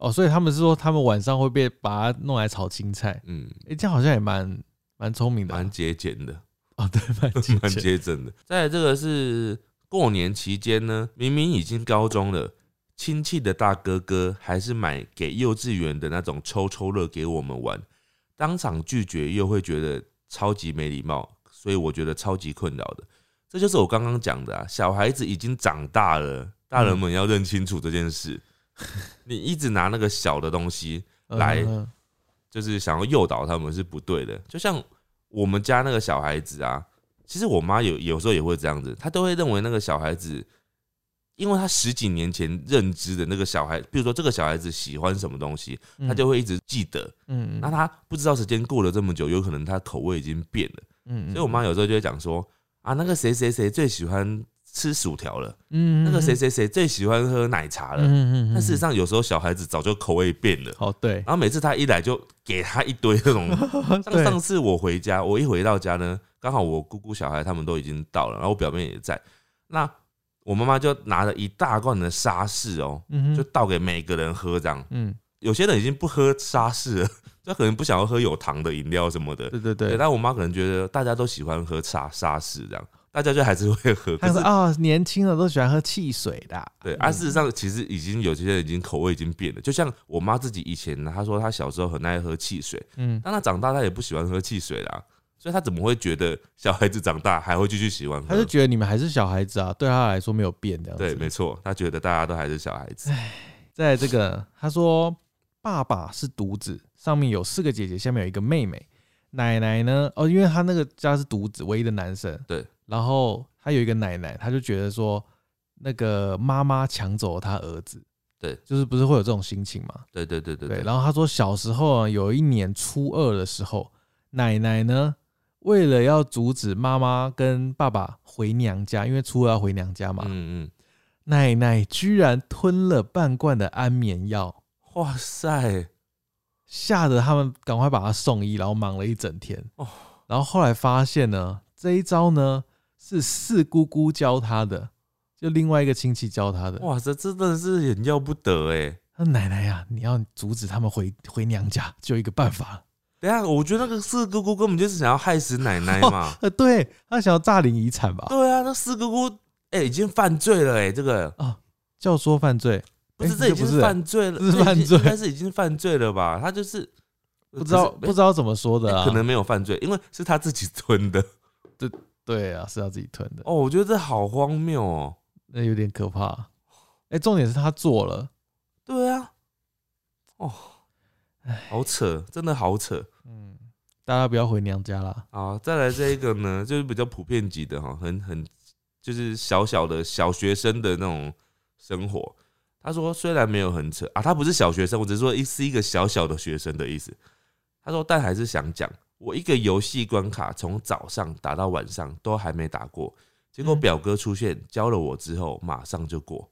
哦，所以他们是说他们晚上会被把它弄来炒青菜，嗯，哎、这样好像也蛮蛮聪明的啊、蛮节俭的。哦，对，蛮精 *laughs* 蛮简接诊的。再来这个是过年期间呢，明明已经高中了，亲戚的大哥哥还是买给幼稚园的那种抽抽乐给我们玩，当场拒绝又会觉得超级没礼貌，所以我觉得超级困扰的。这就是我刚刚讲的啊，小孩子已经长大了，大人们要认清楚这件事。*laughs* 你一直拿那个小的东西来，嗯就是想要诱导他们是不对的。就像我们家那个小孩子啊，其实我妈有有时候也会这样子，她都会认为那个小孩子，因为他十几年前认知的那个小孩，比如说这个小孩子喜欢什么东西，嗯他就会一直记得。嗯那他不知道时间过了这么久，有可能他口味已经变了。嗯所以我妈有时候就会讲说啊，那个谁谁谁最喜欢吃薯条了，嗯那个谁谁谁最喜欢喝奶茶了。嗯嗯但事实上，有时候小孩子早就口味变了。哦对然后每次他一来就给他一堆那种。*laughs* 像上次我回家，我一回到家呢，刚好我姑姑小孩他们都已经到了，然后我表妹也在。那我妈妈就拿了一大罐的沙士哦，就倒给每个人喝这样。嗯有些人已经不喝沙士了，*laughs* 就可能不想要喝有糖的饮料什么的。对，对对对，但我妈可能觉得大家都喜欢喝沙沙士这样，大家就还是会喝。他说啊，年轻的都喜欢喝汽水的，对，啊，事实上其实已经有些人已经口味已经变了。就像我妈自己以前呢，她说她小时候很爱喝汽水，嗯，但她长大她也不喜欢喝汽水啦，所以她怎么会觉得小孩子长大还会继续喜欢喝？他就觉得你们还是小孩子啊，对他来说没有变这样。对，没错，她觉得大家都还是小孩子。再来这个，他说爸爸是独子，上面有四个姐姐，下面有一个妹妹。奶奶呢？哦，因为他那个家是独子，唯一的男生。对。然后他有一个奶奶，他就觉得说，那个妈妈抢走了他儿子。对。就是不是会有这种心情嘛？对对对对对。然后他说，小时候啊，有一年初二的时候，奶奶呢，为了要阻止妈妈跟爸爸回娘家，因为初二要回娘家嘛，嗯嗯，奶奶居然吞了半罐的安眠药。哇塞，吓得他们赶快把他送医，然后忙了一整天。哦然后后来发现呢，这一招呢是四姑姑教他的，就另外一个亲戚教他的。哇，这真的是很要不得哎。他说奶奶呀、你要阻止他们回回娘家，就有一个办法。等下，我觉得那个四姑姑根本就是想要害死奶奶嘛。*laughs* 呃，对他想要诈领遗产吧？对啊，那四姑姑哎、已经犯罪了哎、这个啊教唆犯罪，不是欸这已经犯罪了，这是犯罪应该是已经犯罪了吧？他就是不知道是不知道怎么说的啊？可能没有犯罪，因为是他自己吞的。对啊，是要自己吞的，哦，我觉得这好荒谬哦。那有点可怕。哎、重点是他做了，对啊，哦，好扯，真的好扯。嗯，大家不要回娘家啦。啊，再来这一个呢，*laughs* 就是比较普遍级的哈，很很就是小小的小学生的那种生活。他说虽然没有很扯啊，他不是小学生，我只是说一是一个小小的学生的意思。他说但还是想讲，我一个游戏关卡从早上打到晚上都还没打过，结果嗯表哥出现教了我之后，马上就过。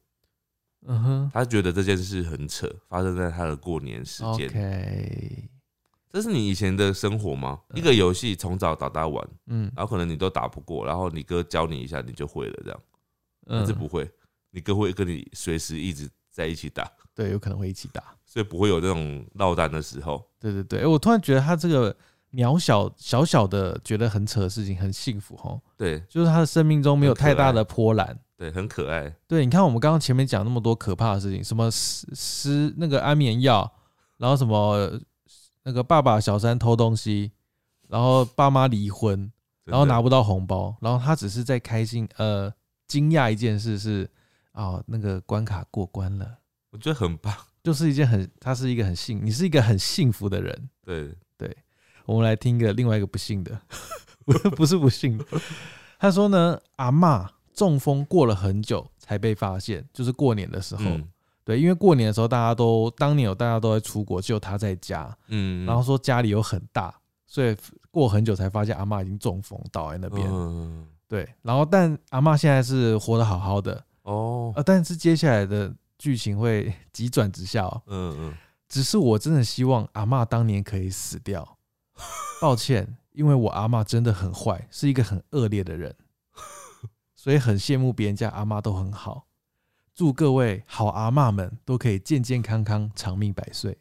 嗯哼他觉得这件事很扯，发生在他的过年时间。，OK，这是你以前的生活吗？嗯一个游戏从早打到晚，嗯然后可能你都打不过，然后你哥教你一下，你就会了，这样。嗯但是不会，你哥会跟你随时一直在一起打，对，有可能会一起打。所以不会有那种落单的时候。对对对，我突然觉得他这个渺小小小的觉得很扯的事情很幸福哦，对就是他的生命中没有太大的波澜。对，很可爱。对，你看我们刚刚前面讲那么多可怕的事情，什么失失那个安眠药，然后什么那个爸爸小三偷东西，然后爸妈离婚，然后拿不到红包，然后他只是在开心呃惊讶一件事是啊、那个关卡过关了，我觉得很棒。就是一件很他是一个很幸你是一个很幸福的人。对对，我们来听一个另外一个不幸的，*laughs* 不是不幸的。他说呢，阿嬷中风过了很久才被发现，就是过年的时候。嗯对，因为过年的时候大家都当年有大家都在出国，只有他在家。嗯，然后说家里有很大，所以过很久才发现阿嬷已经中风倒在那边。嗯对，然后但阿嬷现在是活得好好的，哦，呃，但是接下来的剧情会急转直下哦。嗯嗯，只是我真的希望阿嬷当年可以死掉。抱歉，因为我阿妈真的很坏，是一个很恶劣的人，*laughs* 所以很羡慕别人家阿妈都很好。祝各位好阿妈们都可以健健康康、长命百岁。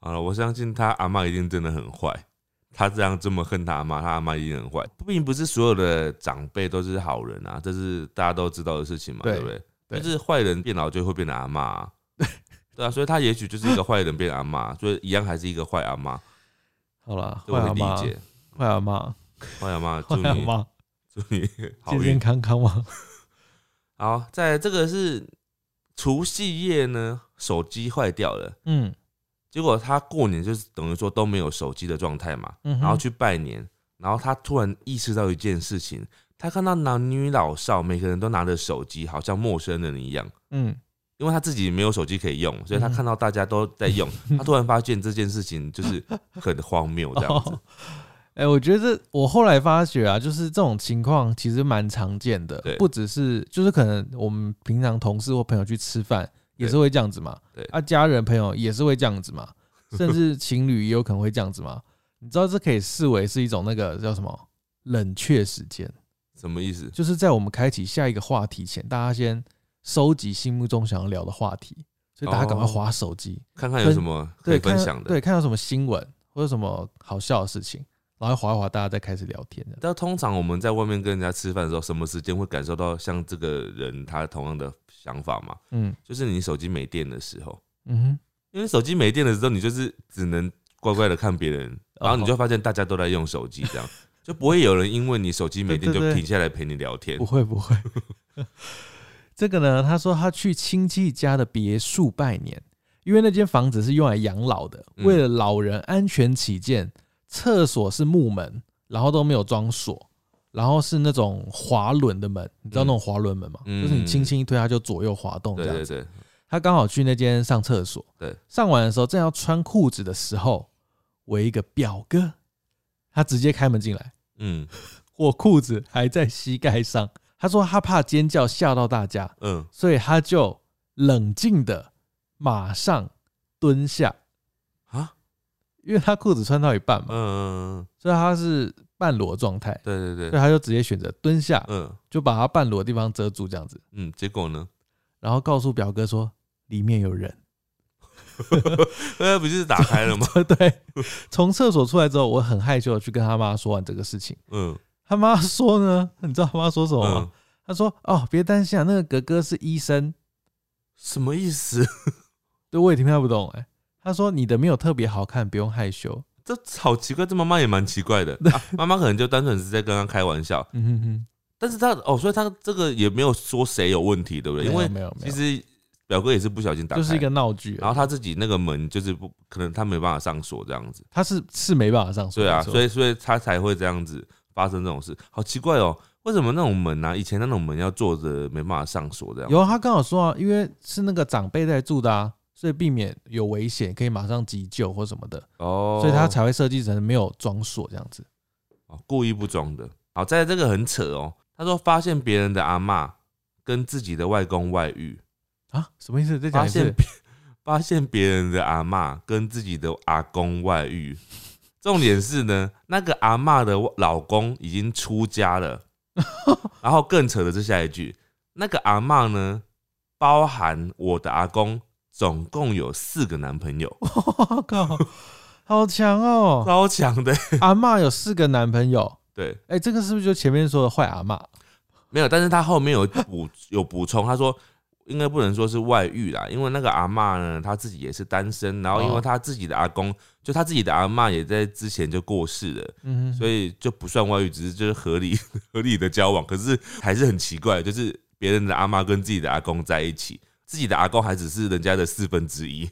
好了，我相信他阿妈一定真的很坏，他这样这么恨他阿妈，他阿妈一定很坏，并不是所有的长辈都是好人啊，这是大家都知道的事情嘛，对对不对？对就是坏人变老就会变成阿妈、啊，*laughs* 对啊，所以他也许就是一个坏人变阿妈，所以一样还是一个坏阿妈，好啦，这我可以理坏阿妈，解。坏阿妈，坏阿妈，*laughs* 祝你坏阿妈，祝你好健健运。康康吗？*laughs* 好，再来这个是除夕夜呢，手机坏掉了。嗯结果他过年就是等于说都没有手机的状态嘛，嗯哼然后去拜年，然后他突然意识到一件事情，他看到男女老少每个人都拿着手机，好像陌生人一样，嗯，因为他自己没有手机可以用，所以他看到大家都在用，*laughs* 他突然发现这件事情就是很荒谬这样子哦。哎、我觉得这我后来发觉啊，就是这种情况其实蛮常见的，不只是就是可能我们平常同事或朋友去吃饭也是会这样子嘛，对啊，家人朋友也是会这样子嘛，甚至情侣也有可能会这样子嘛。你知道这可以视为是一种那个叫什么冷却时间，什么意思？就是在我们开启下一个话题前，大家先收集心目中想要聊的话题，所以大家赶快哦划手机，看看有什么可以对，分享的。对，看到什么新闻或者什么好笑的事情，然后划一划，大家再开始聊天的。但通常我们在外面跟人家吃饭的时候，什么时间会感受到像这个人他同样的想法嘛？嗯就是你手机没电的时候，嗯哼。因为手机没电的时候，你就是只能乖乖的看别人，然后你就发现大家都在用手机，这样就不会有人因为你手机没电 *laughs* 就停下来陪你聊天不。会不会。这个呢，他说他去亲戚家的别墅拜年，因为那间房子是用来养老的，嗯为了老人安全起见，厕所是木门，然后都没有装锁，然后是那种滑轮的门，你知道那种滑轮门吗？嗯就是你轻轻一推，它就左右滑动这样子。对对对，他刚好去那间上厕所，对，上完的时候正要穿裤子的时候，我一个表哥，他直接开门进来，嗯我裤子还在膝盖上。他说他怕尖叫吓到大家，嗯，所以他就冷静的马上蹲下，啊，因为他裤子穿到一半嘛，嗯，所以他是半裸状态，对对对。所以，他就直接选择蹲下，嗯。就把他半裸的地方遮住这样子，嗯，结果呢？然后告诉表哥说里面有人。*laughs* 呃，不就是打开了吗？*laughs* 对，从厕所出来之后，我很害羞的去跟他妈说完这个事情。嗯他妈说呢，你知道他妈说什么吗？嗯，他说：“哦，别担心啊，那个哥哥是医生。什么意思？” *laughs* 对，我也听不太不懂哎、他说：“你的没有特别好看，不用害羞。这好奇怪，这妈妈也蛮奇怪的。*laughs* 啊妈妈可能就单纯是在跟他开玩笑，”嗯哼哼，但是他哦，所以他这个也没有说谁有问题，对不对？因为没有，其实表哥也是不小心打开，就是一个闹剧。然后他自己那个门就是不可能，他没办法上锁这样子。他是是没办法上锁，对啊，所以所以他才会这样子发生这种事，好奇怪哦。为什么那种门啊，以前那种门要坐着没办法上锁这样？有啊他刚好说啊，因为是那个长辈在住的啊，所以避免有危险，可以马上急救或什么的，哦，所以他才会设计成没有装锁这样子。哦故意不装的。好，在这个很扯哦。他说发现别人的阿妈跟自己的外公外遇，啊，什么意思？再讲一次。发现别 *laughs* 发现别人的阿妈跟自己的阿公外遇。重点是呢，那个阿嬷的老公已经出家了，*laughs* 然后更扯的是下一句，那个阿嬷呢，包含我的阿公，总共有四个男朋友，我 *laughs* 靠，好强哦！超强的。阿嬷有四个男朋友，对，哎、这个是不是就前面说的坏阿嬷？没有，但是他后面有补有补充，他说应该不能说是外遇啦，因为那个阿嬷呢，她自己也是单身，然后因为哦。她自己的阿公，就她自己的阿嬷也在之前就过世了，嗯哼，所以就不算外遇，只是就是合理 *laughs* 合理的交往，可是还是很奇怪，就是别人的阿妈跟自己的阿公在一起，自己的阿公还只是人家的四分之一，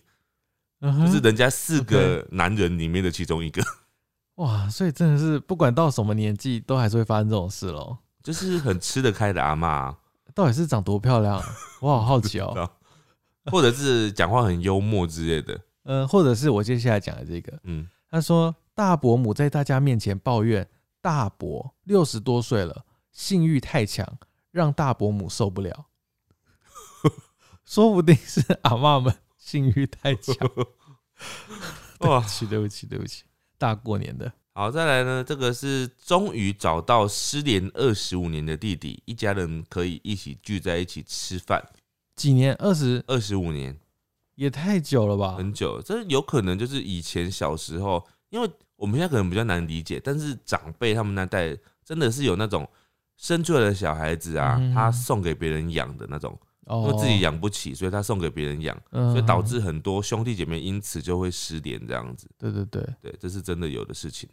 嗯就是人家四个男人里面的其中一个，*laughs* 哇，所以真的是不管到什么年纪，都还是会发生这种事喽。就是很吃得开的阿妈啊、到底是长多漂亮啊？*laughs* 我好好奇哦。或者是讲话很幽默之类的，嗯、或者是我接下来讲的这个，嗯。他说大伯母在大家面前抱怨大伯六十多岁了，性欲太强，让大伯母受不了。*laughs* 说不定是阿嬷们性欲太强。*laughs* 对不起，对不起，对不起，大过年的。好，再来呢，这个是终于找到失联二十五年的弟弟，一家人可以一起聚在一起吃饭。几年？二十二十五年，也太久了吧？很久，这有可能就是以前小时候，因为我们现在可能比较难理解，但是长辈他们那代真的是有那种生出来的小孩子啊，嗯他送给别人养的那种，因哦为自己，养不起，所以他送给别人养，嗯所以导致很多兄弟姐妹因此就会失联这样子。对对对，对，这是真的有的事情。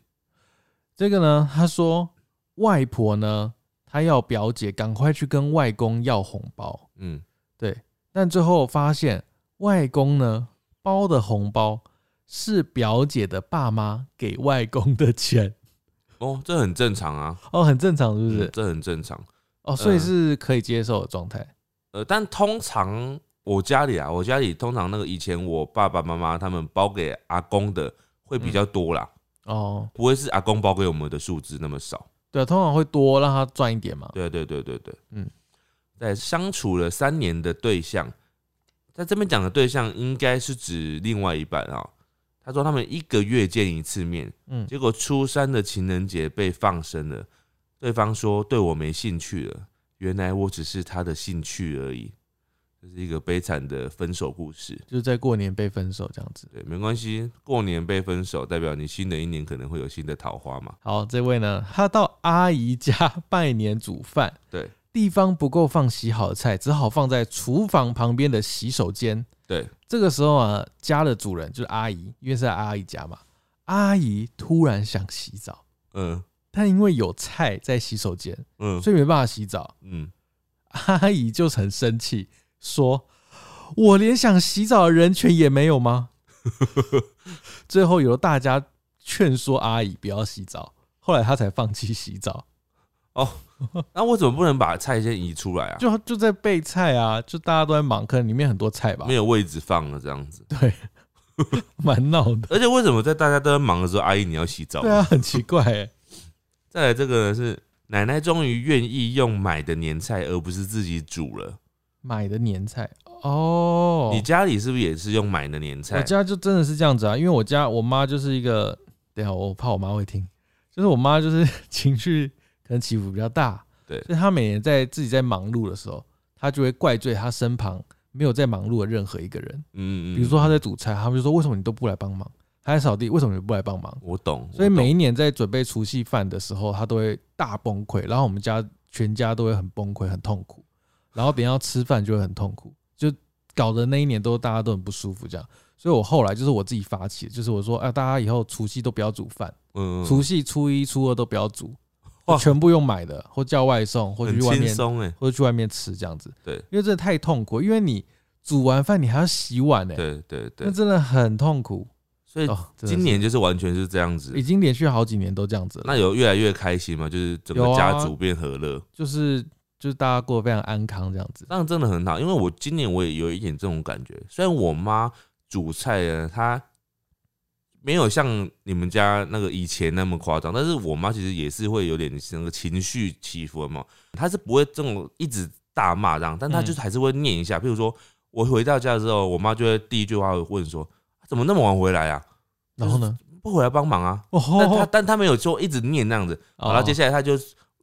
这个呢，他说外婆呢，她要表姐赶快去跟外公要红包，嗯，对，但最后发现外公呢包的红包是表姐的爸妈给外公的钱，哦，这很正常啊，哦，很正常，是不是？嗯这很正常。哦，所以嗯是可以接受的状态。呃，但通常我家里啊，我家里通常那个以前我爸爸妈妈他们包给阿公的会比较多啦，哦，不会是阿公包给我们的数字那么少。对啊，通常会多让他赚一点嘛。对对对对对，嗯，在相处了三年的对象，在这边讲的对象应该是指另外一半啊、他说他们一个月见一次面，嗯，结果初三的情人节被放生了，对方说对我没兴趣了，原来我只是他的兴趣而已。这是一个悲惨的分手故事。就是在过年被分手这样子。对，没关系，过年被分手代表你新的一年可能会有新的桃花嘛。好，这位呢，他到阿姨家拜年煮饭，对地方不够放洗好的菜，只好放在厨房旁边的洗手间。对，这个时候啊，家的主人就是阿姨，因为是在阿姨家嘛，阿姨突然想洗澡，嗯但因为有菜在洗手间，嗯所以没办法洗澡。嗯，阿姨就很生气，说：“我连想洗澡的人权也没有吗？” *laughs* 最后由大家劝说阿姨不要洗澡，后来她才放弃洗澡。哦那我怎么不能把菜先移出来啊？就就在备菜啊，就大家都在忙，可能里面很多菜吧没，有位置放了这样子。对，蛮闹的。而且为什么在大家都在忙的时候，阿姨你要洗澡？对啊，。很奇怪哎。再来这个呢是奶奶终于愿意用买的年菜，而不是自己煮了。买的年菜。哦，你家里是不是也是用买的年菜？我家就真的是这样子啊，因为我家我妈就是一个，等一下我怕我妈会听，就是我妈就是 *laughs* 情绪可能起伏比较大，对。所以她每年在自己在忙碌的时候，她就会怪罪她身旁没有在忙碌的任何一个人，嗯嗯，比如说她在煮菜，他们就说为什么你都不来帮忙？她在扫地，为什么你不来帮忙？我懂，所以每一年在准备除夕饭的时候，她都会大崩溃，然后我们家全家都会很崩溃、很痛苦，然后等一下要吃饭就会很痛苦，就搞得那一年都大家都很不舒服这样。所以我后来就是我自己发起的，就是我说，啊、大家以后除夕都不要煮饭，除夕、初一、初二都不要煮，哇全部用买的，或叫外送，或者去外面，或者去外面吃这样子。对因为真的太痛苦，因为你煮完饭你还要洗碗呢、对对对那，真的很痛苦。所以今年就是完全是这样子已。经连续好几年都这样子。那有越来越开心吗？就是整个家族变和乐，就是就是大家过得非常安康这样子。这样真的很好。因为我今年我也有一点这种感觉，虽然我妈煮菜呢，她没有像你们家那个以前那么夸张，但是我妈其实也是会有点那个情绪起伏嘛，她是不会这种一直大骂这样，但她就是还是会念一下。譬如说我回到家之后，我妈就会第一句话会问说：“怎么那么晚回来啊？然后呢？不回来帮忙啊？”哦，但她但她没有说一直念那样子，然后，接下来她就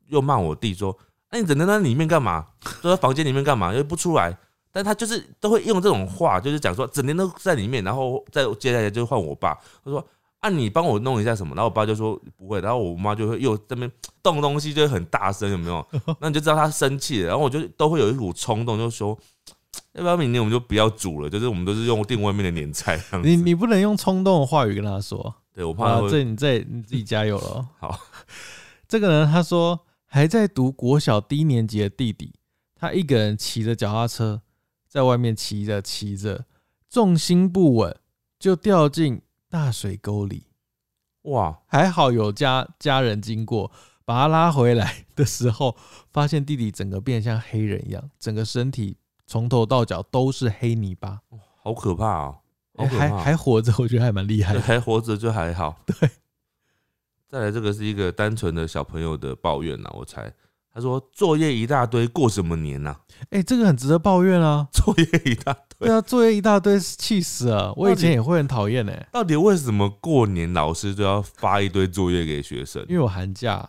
又骂我弟说：“那、你整天在里面干嘛？都在房间里面干嘛？又不出来？”但他就是都会用这种话，就是讲说整天都在里面，然后再接下来就换我爸，他说：“啊，你帮我弄一下什么？”然后我爸就说：“不会。”然后我妈就会又在那边动东西，就会很大声，有没有？*laughs* 那你就知道他生气了。然后我就都会有一股冲动，就说：“要不要明年我们就不要煮了？就是我们都是用订外面的年菜这样子。”你你不能用冲动的话语跟他说。对我怕啊，这你这你自己加油了哦。*laughs* 好，这个人他说还在读国小低年级的弟弟，他一个人骑着脚踏车在外面骑着骑着，重心不稳就掉进大水沟里。哇，还好有家家人经过，把他拉回来的时候，发现弟弟整个变像黑人一样，整个身体从头到脚都是黑泥巴，好可怕哦，好欸还。还活着，我觉得还蛮厉害，的。还活着就还好。对，再来这个是一个单纯的小朋友的抱怨呐，我猜。他说作业一大堆，过什么年呐、哎、这个很值得抱怨啊！*laughs* 作业一大堆，对啊，作业一大堆，气死了！我以前也会很讨厌呢，到底为什么过年老师都要发一堆作业给学生？因为我寒假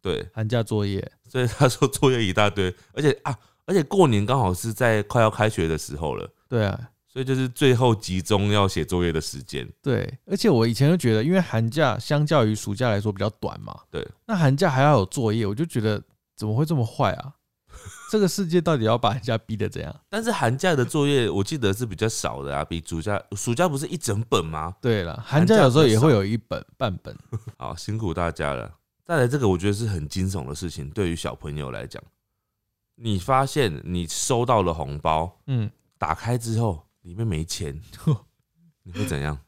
对，寒假作业，所以他说作业一大堆，而且啊，而且过年刚好是在快要开学的时候了，对啊，所以就是最后集中要写作业的时间。对，而且我以前就觉得，因为寒假相较于暑假来说比较短嘛，对，那寒假还要有作业，我就觉得怎么会这么坏啊？*laughs* 这个世界到底要把人家逼得怎样？但是寒假的作业我记得是比较少的啊，比暑假暑假不是一整本吗？对了，寒假有时候也会有一本半本。*laughs* 好，辛苦大家了。再来这个，我觉得是很惊悚的事情，对于小朋友来讲，你发现你收到了红包，嗯，打开之后里面没钱，*laughs* 你会怎样？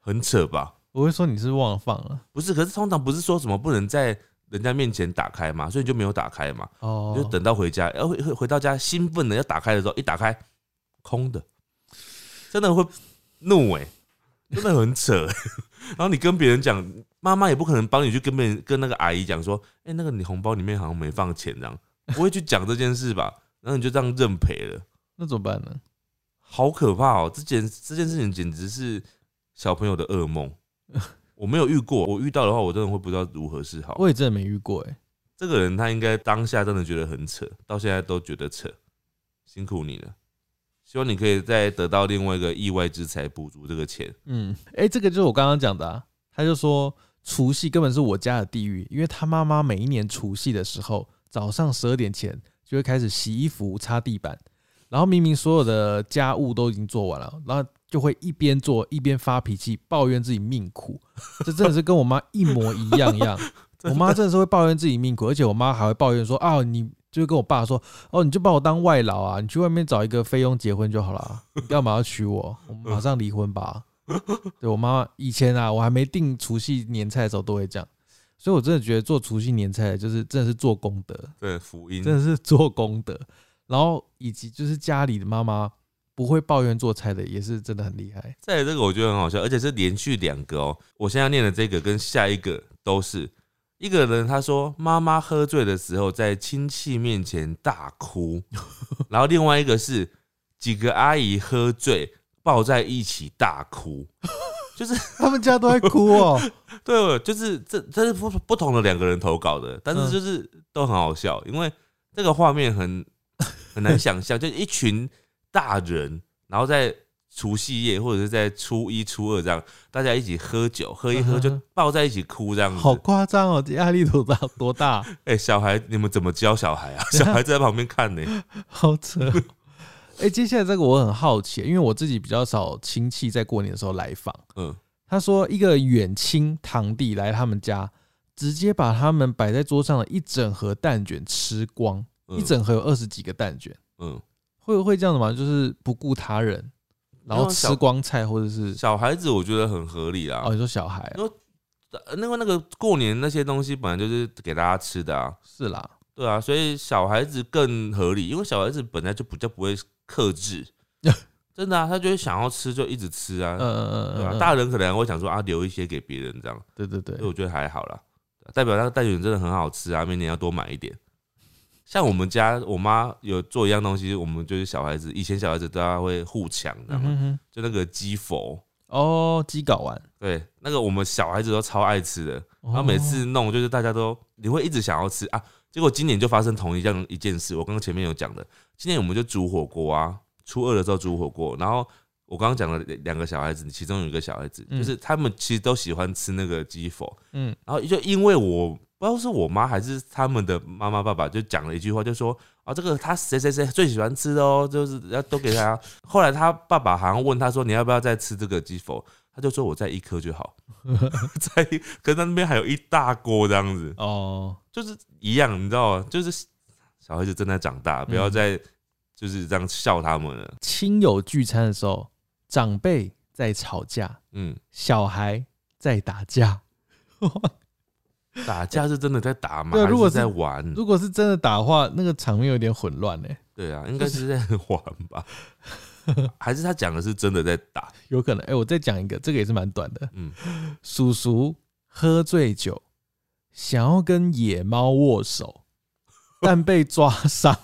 很扯吧？我会说你是忘了放了，不是，可是通常不是说什么不能在人家面前打开嘛，所以你就没有打开嘛，哦，你就等到回家，然后回回回到家兴奋的要打开的时候，一打开空的，真的会怒哎、真的很扯、*laughs* 然后你跟别人讲，妈妈也不可能帮你去跟别人跟那个阿姨讲说，哎、那个你红包里面好像没放钱这样，不会去讲这件事吧？然后你就这样认赔了，那怎么办呢？好可怕哦！这件这件事情简直是小朋友的噩梦。*laughs* 我没有遇过，我遇到的话，我真的会不知道如何是好。我也真的没遇过哎。这个人他应该当下真的觉得很扯，到现在都觉得扯，辛苦你了。希望你可以再得到另外一个意外之财补足这个钱。嗯，哎、这个就是我刚刚讲的啊。他就说除夕根本是我家的地狱，因为他妈妈每一年除夕的时候，早上十二点前就会开始洗衣服、擦地板，然后明明所有的家务都已经做完了，然后就会一边做一边发脾气，抱怨自己命苦。*laughs* 这真的是跟我妈一模一样样。*laughs* 我妈真的是会抱怨自己命苦，而且我妈还会抱怨说啊，你就跟我爸说，哦，你就把我当外劳啊，你去外面找一个菲佣结婚就好了，你干嘛要娶我？我们 *laughs* 马上离婚吧。对我妈妈以前啊，我还没定除夕年菜的时候都会这样，所以我真的觉得做除夕年菜就是真的是做功德，对，福音真的是做功德。然后以及就是家里的妈妈不会抱怨做菜的，也是真的很厉害。再来这个我觉得很好笑，而且是连续两个哦。我现在念的这个跟下一个都是一个人，他说妈妈喝醉的时候在亲戚面前大哭，*laughs* 然后另外一个是几个阿姨喝醉抱在一起大哭，*laughs* 就是他们家都在哭哦，*laughs* 对，就是这这是不不同的两个人投稿的，但是嗯就是都很好笑，因为这个画面很很难想象，就是一群大人，然后在除夕夜或者是在初一、初二这样，大家一起喝酒，喝一喝就抱在一起哭这样子。好夸张哦，这压力多大多大，哎、小孩你们怎么教小孩啊？*laughs* 小孩在旁边看呢、好扯哦。哎、接下来这个我很好奇，因为我自己比较少亲戚在过年的时候来访。嗯，他说一个远亲堂弟来他们家，直接把他们摆在桌上的一整盒蛋卷吃光，嗯一整盒有二十几个蛋卷，嗯，会会这样的吗？就是不顾他人，然后吃光菜，或者是小孩子我觉得很合理啊。哦，你说小孩啊、因为呃那个那个过年那些东西本来就是给大家吃的啊。是啦，对啊，所以小孩子更合理，因为小孩子本来就比较不会克制，*laughs* 真的啊，他就会想要吃就一直吃啊，嗯嗯嗯对吧、嗯，大人可能还会想说啊，留一些给别人这样，对对对。所以，我觉得还好啦，代表那个蛋卷真的很好吃啊，明年要多买一点。像我们家我妈有做一样东西，我们就是小孩子，以前小孩子大家会互抢，知道吗？嗯哼哼，就那个鸡佛，哦，鸡睾丸，对，那个我们小孩子都超爱吃的，然后哦每次弄就是大家都你会一直想要吃啊，结果今年就发生同一样一件事，我刚刚前面有讲的，今年我们就煮火锅啊，初二的时候煮火锅，然后我刚刚讲了两个小孩子，其中有一个小孩子，嗯。就是他们其实都喜欢吃那个鸡佛，嗯。然后就因为我不知道是我妈还是他们的妈妈爸爸就讲了一句话，就说啊这个他谁谁谁最喜欢吃的哦，就是要都给他。后来他爸爸好像问他说你要不要再吃这个鸡否，他就说我再一颗就好，*laughs* 再一可是他那边还有一大锅这样子，哦，就是一样，你知道吗？就是小孩子正在长大，不要嗯再就是这样笑他们了。亲友聚餐的时候，长辈在吵架，嗯，小孩在打架。*laughs* 打架是真的在打吗？对啊如果是在玩？如果是真的打的话，那个场面有点混乱呢，对啊，应该是在玩吧？*laughs* 还是他讲的是真的在打？有可能。哎、我再讲一个，这个也是蛮短的。嗯，叔叔喝醉酒，想要跟野猫握手，但被抓伤。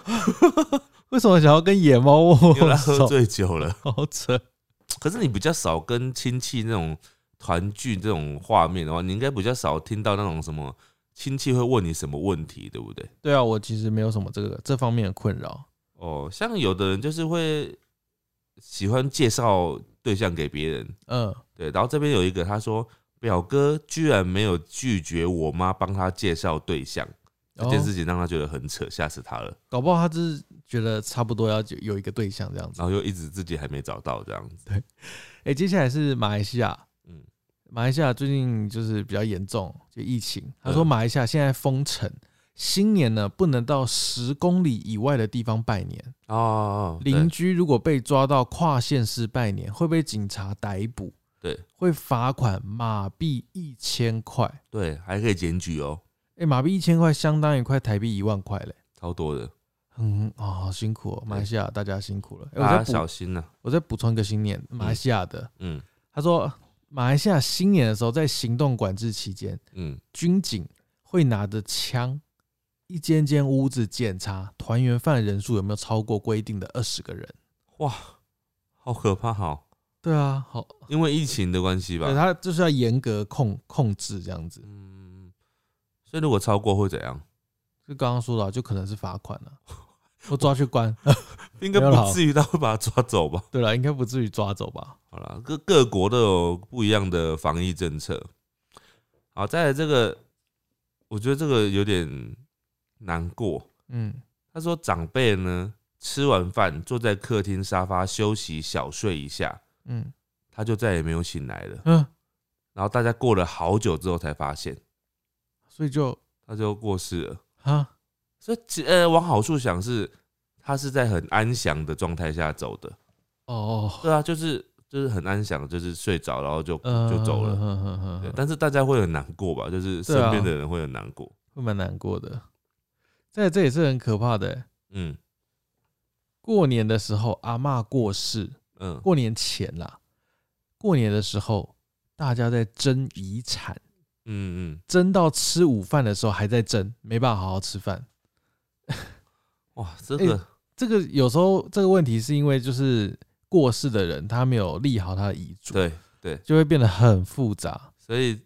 *laughs* 为什么想要跟野猫握因为他喝？醉酒了。好扯。可是你比较少跟亲戚那种团聚这种画面的话，你应该比较少听到那种什么亲戚会问你什么问题，对不对？对啊，我其实没有什么这个这方面的困扰。哦，像有的人就是会喜欢介绍对象给别人，嗯，对，然后这边有一个他说表哥居然没有拒绝我妈帮他介绍对象，这件哦事情让他觉得很扯，吓死他了，搞不好他只是觉得差不多要有有一个对象这样子。然。后又一直自己还没找到这样子，对。哎、接下来是马来西亚，嗯，马来西亚最近就是比较严重，就疫情。他说嗯。马来西亚现在封城，新年呢不能到十公里以外的地方拜年。哦邻居如果被抓到跨县市拜年，会被警察逮捕，对。会罚款马币一千块。对，还可以检举哦，哎、马币一千块相当于快台币一万块嘞。超多的，嗯，哦，好辛苦哦，马来西亚大家辛苦了。哎、大家我再，小心呐、我再补充一个新年，马来西亚的，嗯。他说马来西亚新年的时候，在行动管制期间，嗯，军警会拿着枪，一间间屋子检查团圆饭人数有没有超过规定的二十个人。哇，好可怕好！对啊，好，因为疫情的关系吧对，他就是要严格控控制这样子。嗯，所以如果超过会怎样？就刚刚说的啊，就可能是罚款了、*laughs* 或抓去关。*laughs* 应该不至于他会把他抓走吧？对了，应该不至于抓走吧？好了，各各国都有不一样的防疫政策。好，再来这个，我觉得这个有点难过。嗯，他说长辈呢吃完饭坐在客厅沙发休息小睡一下，嗯他就再也没有醒来了。嗯，然后大家过了好久之后才发现，所以就他就过世了。啊，所以其呃，往好处想是，他是在很安详的状态下走的。哦哦，对啊，就是就是很安详，就是睡着，然后就嗯就走了。但是大家会很难过吧？就是身边的人会很难过。会蛮难过的。在这也是很可怕的欸。嗯过年的时候，阿嬷过世，嗯，过年前啦，过年的时候，大家在争遗产，嗯嗯，争到吃午饭的时候还在争，没办法好好吃饭。哇，这个、哎这个有时候这个问题是因为就是过世的人他没有立好他的遗嘱，对对，就会变得很复杂。所以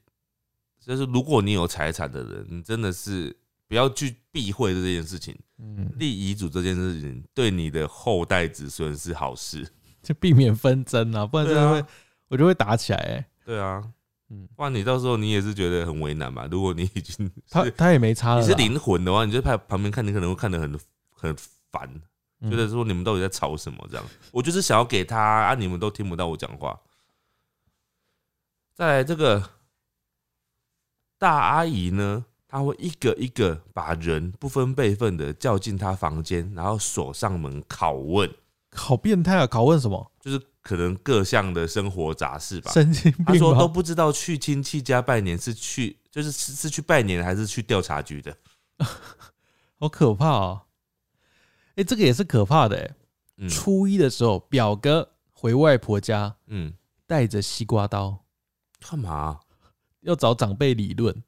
就是如果你有财产的人，你真的是不要去避讳这件事情。嗯，立遗嘱这件事情对你的后代子孙是好事。就避免纷争啊，不然真的会，啊，我就会打起来、欸。对啊，嗯，不然你到时候你也是觉得很为难吧？如果你已经是他他也没差了，你是灵魂的话，你就在旁边看，你可能会看得很很烦，嗯觉得说你们到底在吵什么？这样，我就是想要给他啊，你们都听不到我讲话。再来这个大阿姨呢，她会一个一个把人不分辈分的叫进她房间，然后锁上门拷问，好变态啊！拷问什么？就是可能各项的生活杂事吧。神经病她说都不知道去亲戚家拜年是去，就是是是去拜年还是去调查局的。*laughs* 好可怕哦！哎、这个也是可怕的哎、嗯初一的时候，表哥回外婆家，嗯，带着西瓜刀，干嘛要找长辈理论。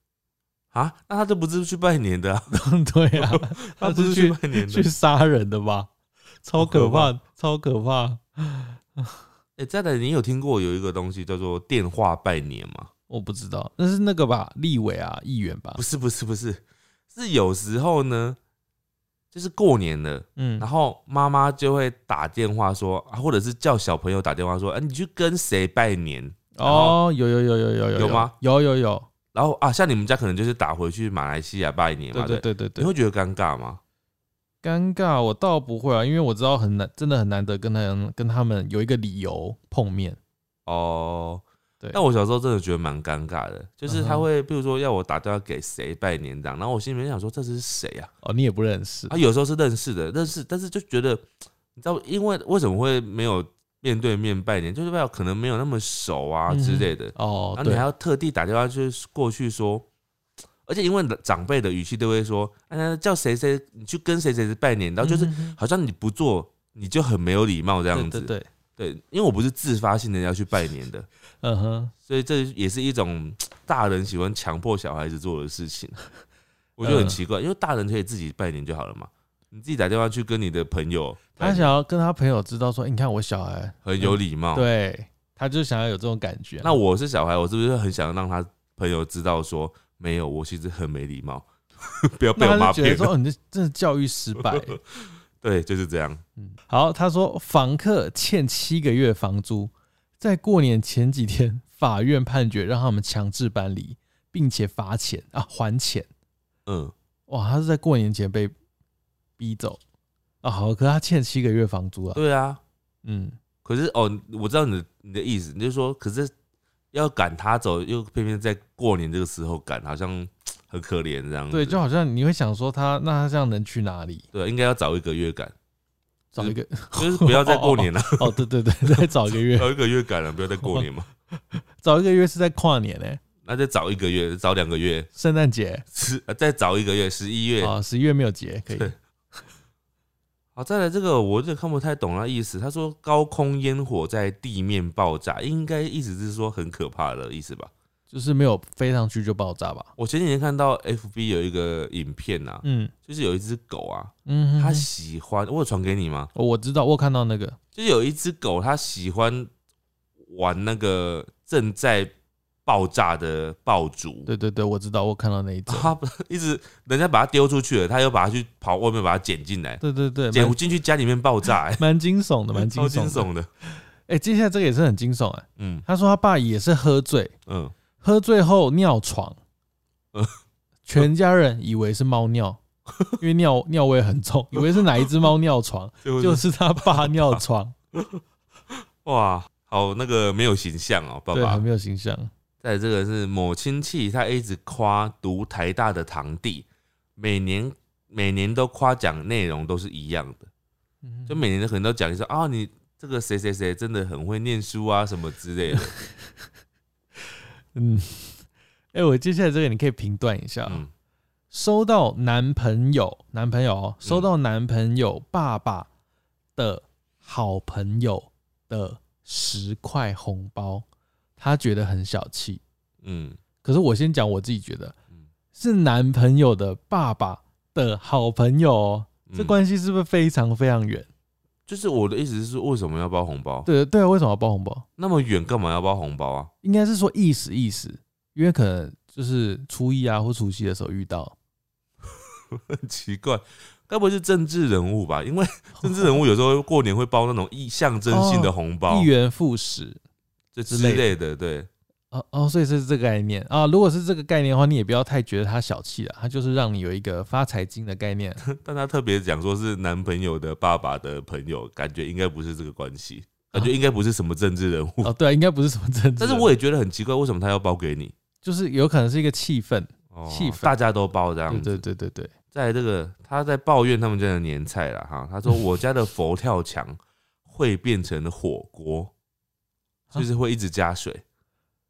啊？那他这不是去拜年的、啊？*laughs* 对啊，他不是去去拜年去的？杀人的吧？超可怕，超可怕！哎、再来，你有听过有一个东西叫做电话拜年吗？我不知道，那是那个吧？立委啊，议员吧不？是，不是，不是，是有时候呢，就是过年了，嗯然，后妈妈就会打电话说，啊或者是叫小朋友打电话说，哎、你去跟谁拜年？哦，有有有有有有有吗？有有有，然后啊，像你们家可能就是打回去马来西亚拜年对嘛，对对对对对你。会觉得尴尬吗？尴尬，我倒不会啊，因为我知道很难，真的很难得跟他们跟他们有一个理由碰面。哦，对，但我小时候真的觉得蛮尴尬的，就是他会，比如说要我打电话给谁拜年这样，然后我心里面想说这是谁啊？哦，你也不认识。他，有时候是认识的，认识，但是就觉得，你知道，因为为什么会没有面对面拜年，就是代表可能没有那么熟啊之类的，哦，后你还，要特地打电话去过去说，而且因为长辈的语气都会说，哎，叫谁谁你去跟谁谁谁拜年，然后就是好像你不做你就很没有礼貌这样子，对对对，对，因为我不是自发性的要去拜年的，*laughs* 嗯哼，所以这也是一种大人喜欢强迫小孩子做的事情，我觉得很嗯奇怪，因为大人可以自己拜年就好了嘛，你自己打电话去跟你的朋友，他想要跟他朋友知道说，欸你看我小孩很有礼貌。，对，他就想要有这种感觉啊。那我是小孩，我是不是很想让他朋友知道说，没有，我其实很没礼貌，*laughs* 不要被我那妈骗说，哦，你这真的教育失败。对 *laughs* 对，就是这样。嗯，好，他说房客欠七个月房租，在过年前几天，法院判决让他们强制搬离，并且罚钱啊，还钱。嗯，哇，他是在过年前被逼走啊。好，可是他欠七个月房租啊。对啊。嗯，可是哦，我知道你的你的意思，你就说，可是要赶他走，又偏偏在过年这个时候赶，好像很可怜这样子。对，就好像你会想说他，那他这样能去哪里？对，应该要找一个月感，找一个，就是不要再过年了。哦，对对对，再找一个月，*laughs* 找一个月赶了，不要再过年嘛。找一个月是在跨年呢，那再找一个月，找两个月，圣诞节是再找一个月，十一月啊，十一月没有节可以。好，再来这个，我有点看不太懂他意思。他说高空烟火在地面爆炸，应该意思是说很可怕的意思吧？就是没有飞上去就爆炸吧？我前几天看到 FB 有一个影片呐，嗯，就是有一只狗啊，嗯，它喜欢，我有传给你吗？我知道，我看到那个，就是有一只狗，它喜欢玩那个正在。爆炸的爆竹，对对对，我知道，我看到那一只，*laughs* 他一直人家把它丢出去了，他又把它去跑外面把它捡进来，对对对，捡进去家里面爆炸，蛮惊悚的，蛮惊悚的。*laughs* 哎，接下来这个也是很惊悚哎，嗯，他说他爸也是喝醉，嗯，喝醉后尿床，嗯，全家人以为是猫尿，*laughs* 因为尿尿味很重，以为是哪一只猫尿床，*laughs* 就是。他爸尿床，*laughs* 哇，好那个没有形象哦，爸爸。没有形象。在这个是某亲戚，他一直夸读台大的堂弟，每年每年都夸奖内容都是一样的，就每年都可能都讲一说啊，你这个谁谁谁真的很会念书啊，什么之类的。嗯，*laughs* 哎，我接下来这个你可以评断一下，收到男朋友男朋友收到男朋友爸爸的好朋友的十块红包。他觉得很小气，嗯，可是我先讲我自己觉得，是男朋友的爸爸的好朋友，这关系是不是非常非常远？就是我的意思是，为什么要包红包？对对啊，为什么要包红包？那么远干嘛要包红包啊？应该是说意思意思，因为可能就是初一啊或除夕的时候遇到，*laughs* 很奇怪，该不会是政治人物吧？因为 *laughs* 政治人物有时候过年会包那种意象征性的红包，一元复始这。之类的，对，哦哦，所以是这个概念啊。如果是这个概念的话，你也不要太觉得他小气了，他就是让你有一个发财金的概念。*laughs* 但他特别讲说是男朋友的爸爸的朋友，感觉应该不是这个关系，感觉应该不是什么政治人物。哦，对，应该不是什么政治。但是我也觉得很奇怪，为什么他要包给你？就是有可能是一个气氛，气氛，大家都包这样子。对对对对对。在这个他在抱怨他们家的年菜了哈，他说我家的佛跳墙会变成火锅。*laughs* 就是会一直加水，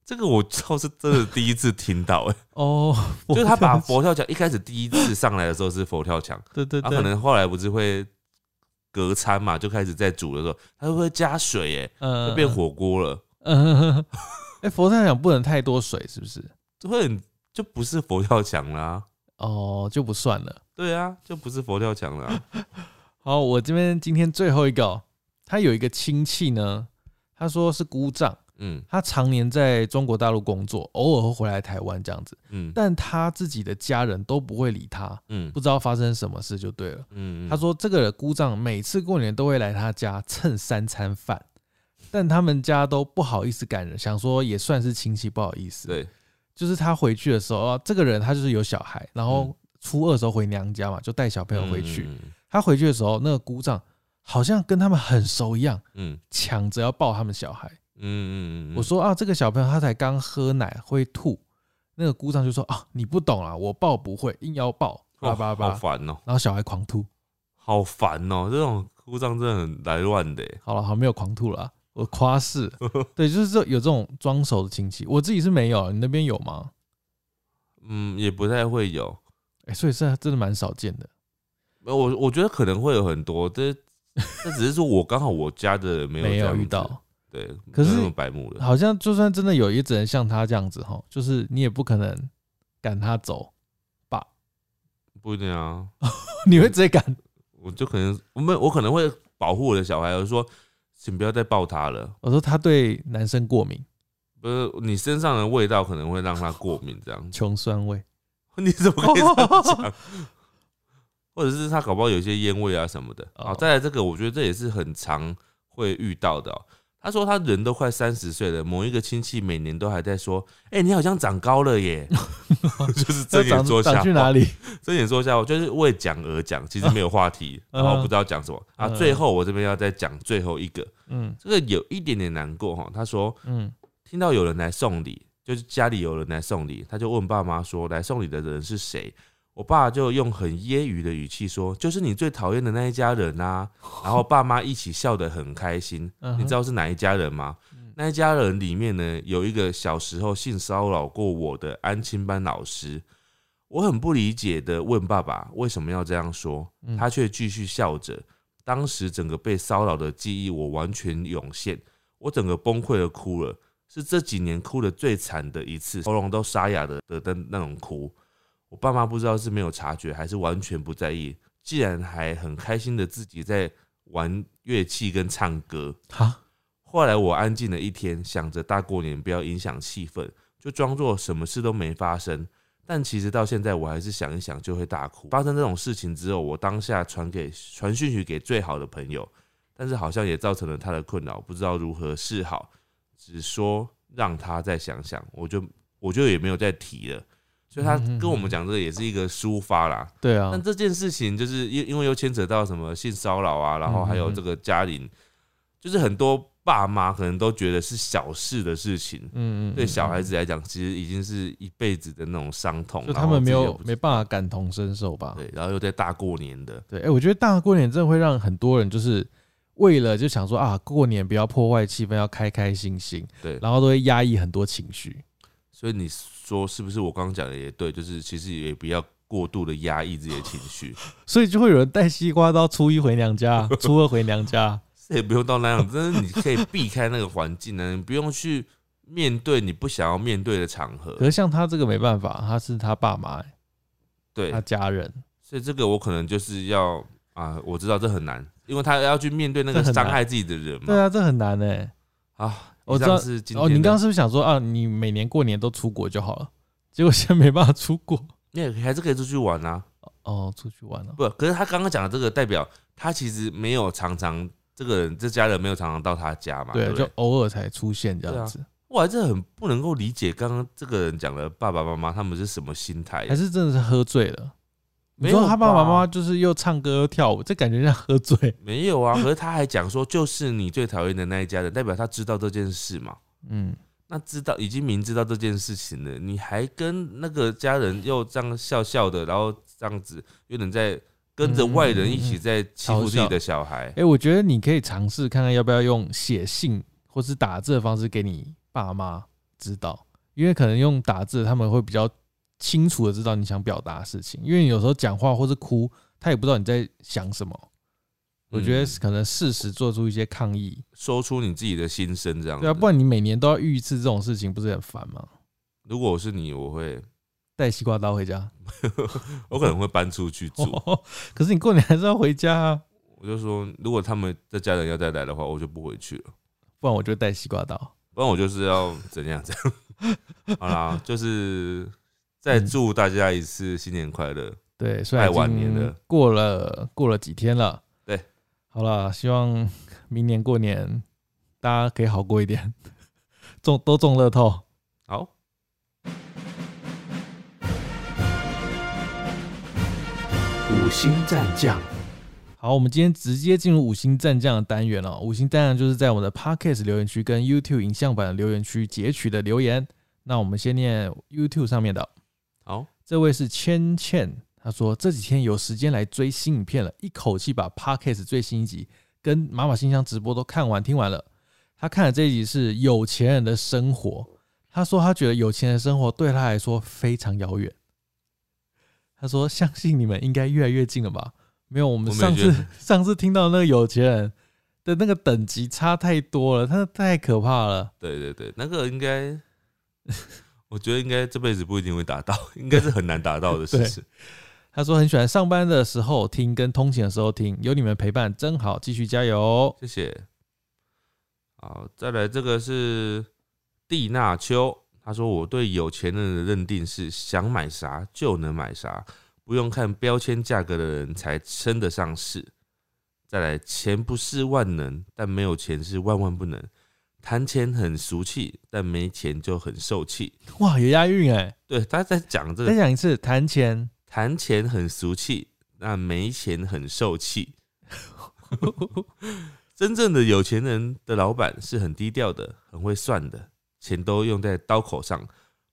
这个我倒是真的第一次听到哎哦，*laughs* 就是他把佛跳墙一开始第一次上来的时候是佛跳墙，对对，他可能后来不是会隔餐嘛，就开始在煮的时候，他会不会加水哎，嗯，就变火锅了，嗯，*laughs* 哎，佛跳墙不能太多水是不是？就会很就不是佛跳墙啦，哦，就不算了，对啊，就不是佛跳墙了。*laughs* 好，我这边今天最后一个，他有一个亲戚呢。他说是姑丈，嗯，他常年在中国大陆工作，偶尔会回来台湾这样子，嗯，但他自己的家人都不会理他，嗯，不知道发生什么事就对了，嗯，他说这个姑丈每次过年都会来他家蹭三餐饭，但他们家都不好意思赶人，想说也算是亲戚不好意思，对，就是他回去的时候，这个人他就是有小孩，然后初二时候回娘家嘛，就带小朋友回去，他回去的时候，那个姑丈。好像跟他们很熟一样，嗯，抢着要抱他们小孩，嗯嗯嗯，我说啊，这个小朋友他才刚喝奶会吐，那个姑丈就说啊，你不懂啊，我抱不会，硬要抱，叭叭叭，好烦哦，然后小孩狂吐，好烦哦，这种姑丈真的很来乱的。好了，好没有狂吐了，我夸是，*laughs* 对，就是这有这种装熟的亲戚，我自己是没有，你那边有吗？嗯，也不太会有，哎，所以是真的蛮少见的。我我觉得可能会有很多，这。这只是说，我刚好我家的没有没有遇到，对，可是白目了，好像就算真的有，也只能像他这样子哈，就是你也不可能赶他走吧？不一定啊，*laughs* 你会直接赶？我就可能我们我可能会保护我的小孩，我说请不要再抱他了。我说他对男生过敏，不是你身上的味道可能会让他过敏，这样穷酸味，*laughs* 你怎么可以这样讲？*laughs* 或者是他搞不好有一些烟味啊什么的。哦好，再来这个，我觉得这也是很常会遇到的、哦。他说他人都快三十岁了，某一个亲戚每年都还在说：“哎、你好像长高了耶！” *laughs* *laughs* 就是睁眼长说瞎话去哪，里？*laughs* 睁眼说瞎话，就是为讲而讲，其实没有话题，嗯然后不知道讲什么啊。嗯最后我这边要再讲最后一个，嗯这个有一点点难过哈。他说嗯听到有人来送礼，就是家里有人来送礼，他就问爸妈说：“来送礼的人是谁？”我爸就用很揶揄的语气说：“就是你最讨厌的那一家人啊。”然后爸妈一起笑得很开心。*laughs* 你知道是哪一家人吗？那一家人里面呢，有一个小时候性骚扰过我的安亲班老师。我很不理解的问爸爸为什么要这样说，嗯他却继续笑着。当时整个被骚扰的记忆我完全涌现，我整个崩溃的哭了，是这几年哭的最惨的一次，喉咙都沙哑的的的那种哭。我爸妈不知道是没有察觉，还是完全不在意，既然还很开心的自己在玩乐器跟唱歌。哈，后来我安静了一天，想着大过年不要影响气氛，就装作什么事都没发生。但其实到现在，我还是想一想就会大哭。发生这种事情之后，我当下传给传讯息给最好的朋友，但是好像也造成了他的困扰，不知道如何是好，只说让他再想想，我就我就也没有再提了。所以他跟我们讲这个也是一个抒发啦，对啊但，这件事情就是因因为又牵扯到什么性骚扰啊，然后还有这个家庭，就是很多爸妈可能都觉得是小事的事情，嗯嗯，对小孩子，来讲，其实已经是一辈子的那种伤痛。就他们没有没办法感同身受吧？对，然后又在大过年的，对，哎、我觉得大过年真的会让很多人就是为了就想说啊，过年不要破坏气氛，要开开心心，对，然后都会压抑很多情绪。所以你说是不是？我刚刚讲的也对，就是其实也不要过度的压抑自己的情绪，*laughs* 所以就会有人带西瓜刀，初一回娘家，初二回娘家。这 *laughs* 也不用到那样，真的你可以避开那个环境呢，你不用去面对你不想要面对的场合可。是像他这个没办法，他是他爸妈、欸对他，家人，所以这个我可能就是要啊，我知道这很难，因为他要去面对那个伤害自己的人嘛。对啊，这很难哎、啊，我知道哦，你刚刚是不是想说啊，你每年过年都出国就好了？结果现在没办法出国。那也还是可以出去玩啊，哦，出去玩了。不，可是他刚刚讲的这个代表他其实没有常常这个人这家人没有常常到他家嘛，对？就偶尔才出现这样子，我还是很不能够理解刚刚这个人讲的爸爸妈妈他们是什么心态还，是真的是喝醉了？你没有他爸爸吧妈妈就是又唱歌又跳舞，这感觉像喝醉。*laughs* 没有啊？可是他还讲说就是你最讨厌的那一家人，代表他知道这件事嘛。嗯，那知道已经明知道这件事情了，你还跟那个家人又这样笑笑的，然后这样子有点在跟着外人一起在欺负自己的小孩哎、。我觉得你可以尝试看看要不要用写信或是打字的方式给你爸妈知道，因为可能用打字他们会比较清楚的知道你想表达的事情，因为你有时候讲话或是哭，他也不知道你在想什么。我觉得嗯可能适时做出一些抗议，说出你自己的心声，这样。对啊，不然你每年都要遇一次这种事情，不是很烦吗？如果我是你，我会，带西瓜刀回家，*laughs* 我可能会搬出去住。*laughs* 可是你过年还是要回家啊，我就说，如果他们的家人要再来的话，我就不回去了。不然我就带西瓜刀。不然我就是要怎样怎样。*laughs* 好啦，就是再祝大家一次新年快乐。对，虽然太晚年了过了过了几天了。对，好了，希望明年过年大家可以好过一点，*laughs* 中都中乐透。好，五星战将，好，我们今天直接进入五星战将的单元了。五星战将就是在我们的 Podcast 留言区跟 YouTube 影像版的留言区截取的留言。那我们先念 YouTube 上面的，好，这位是芊芊，他说这几天有时间来追新影片了，一口气把 Podcast 最新一集跟妈妈信箱直播都看完听完了。他看的这一集是有钱人的生活，他说他觉得有钱人的生活对他来说非常遥远。他说相信你们应该越来越近了吧？没有，我们上次 *laughs* 上次听到那个有钱人的那个等级差太多了，他太可怕了。对对对，那个应该，我觉得应该这辈子不一定会达到，应该是很难达到的事情。他说很喜欢上班的时候听，跟通勤的时候听，有你们陪伴真好，继续加油。谢谢。好，再来这个是蒂娜秋，他说我对有钱人的认定是想买啥就能买啥，不用看标签价格的人才称得上是。再来，钱不是万能，但没有钱是万万不能。谈钱很俗气，但没钱就很受气。哇，有押韵哎！对，他在讲这个，再讲一次，谈钱谈钱很俗气，那没钱很受气。*laughs* 真正的有钱人的老板是很低调的，很会算的，钱都用在刀口上，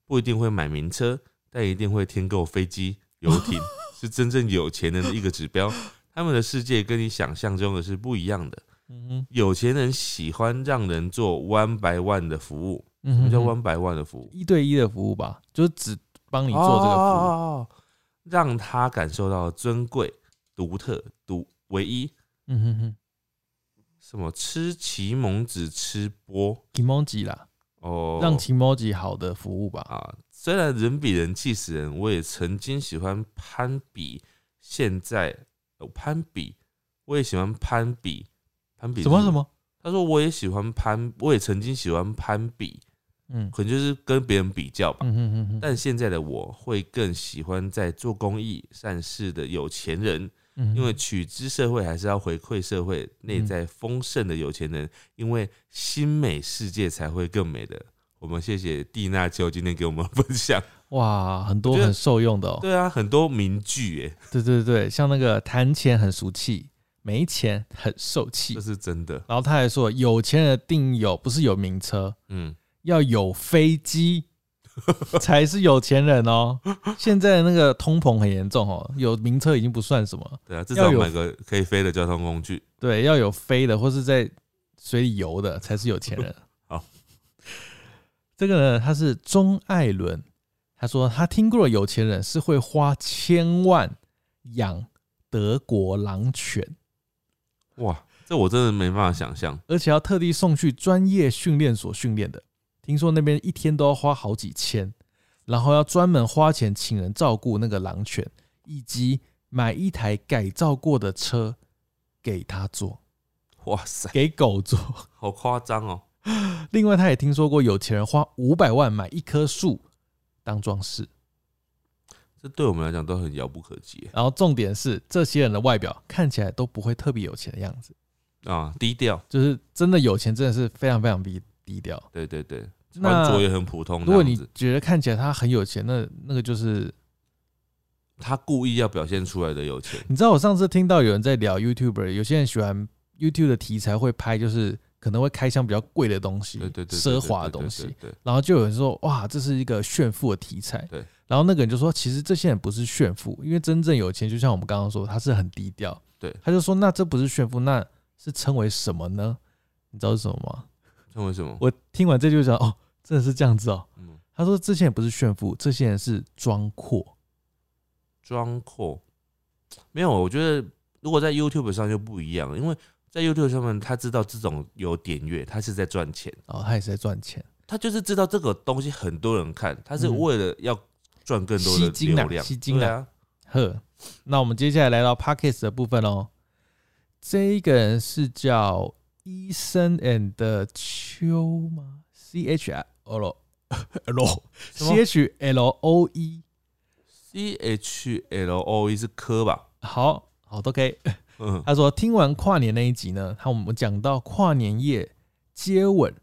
不一定会买名车，但一定会添购飞机、游艇，*laughs* 是真正有钱人的一个指标。他们的世界跟你想象中的是不一样的。嗯，有钱人喜欢让人做 one by one 的服务，嗯什么叫 one by one 的服务？一对一的服务吧，就是只帮你做这个服务。哦，让他感受到尊贵、独特、独唯一。嗯哼哼什么吃奇蒙子吃播，emoji 啦，哦，让 emoji 好的服务吧。啊，虽然人比人气死人，我也曾经喜欢攀比，现在有攀比，我也喜欢攀比，攀比什么什？么？他说我也喜欢攀，我也曾经喜欢攀比，嗯可能就是跟别人比较吧。嗯哼哼哼，但现在的我会更喜欢在做公益善事的有钱人，嗯因为取之社会还是要回馈社会。内在丰盛的有钱人，因为心美世界才会更美的。我们谢谢蒂娜秋今天给我们分享。哇，很多很受用的哦。对啊，很多名句哎，对对对，像那个谈钱很俗气，没钱很受气这。是真的。然后他还说，有钱人的定义有不是有名车，嗯，要有飞机才是有钱人哦。*laughs* 现在那个通膨很严重哦，有名车已经不算什么，对啊，至要有少买个可以飞的交通工具。对，要有飞的或是在水里游的才是有钱人。*laughs* 好，这个呢，他是钟艾伦，他说他听过的有钱人是会花千万养德国狼犬，哇，这我真的没办法想象。而且要特地送去专业训练所训练的。听说那边一天都要花好几千，然后要专门花钱请人照顾那个狼犬，以及买一台改造过的车给他坐，哇塞，给狗坐。好夸张哦！另外，他也听说过有钱人花五百万买一棵树当装饰。这对我们来讲都很遥不可及然后重点是，这些人的外表看起来都不会特别有钱的样子，啊，低调。就是真的有钱，真的是非常非常低低调。对对对，那穿着也很普通。如果你觉得看起来他很有钱，那那个就是他故意要表现出来的有钱，你知道，我上次听到有人在聊 YouTuber，有些人喜欢 YouTube 的题材会拍，就是可能会开箱比较贵的东西，对对对，奢华的东，西然后就有人说，哇，这是一个炫富的题材。对。然后那个人就说，其实这些人不是炫富，因为真正有钱，就像我们刚刚说，他是很低调。对他就说，那这不是炫富，那是称为什么呢？你知道是什么吗？称为什么？我听完这就想，哦，真的是这样子哦。嗯，他说，这些人不是炫富，这些人是装阔。装阔没有，我觉得如果在 YouTube 上就不一样，因为在 YouTube 上面他知道这种有点阅，他是在赚钱，哦，他也是在赚钱，他就是知道这个东西很多人看，他是嗯为了要赚更多的流量，吸金啊对啊，呵，那我们接下来来到 Pockets 的部分哦。这一个人是叫医生 and 秋吗？C H L L *laughs* C H L O E。C H L O E 是科吧？好好都可以。嗯，他说听完跨年那一集呢，他我们讲到跨年夜接吻，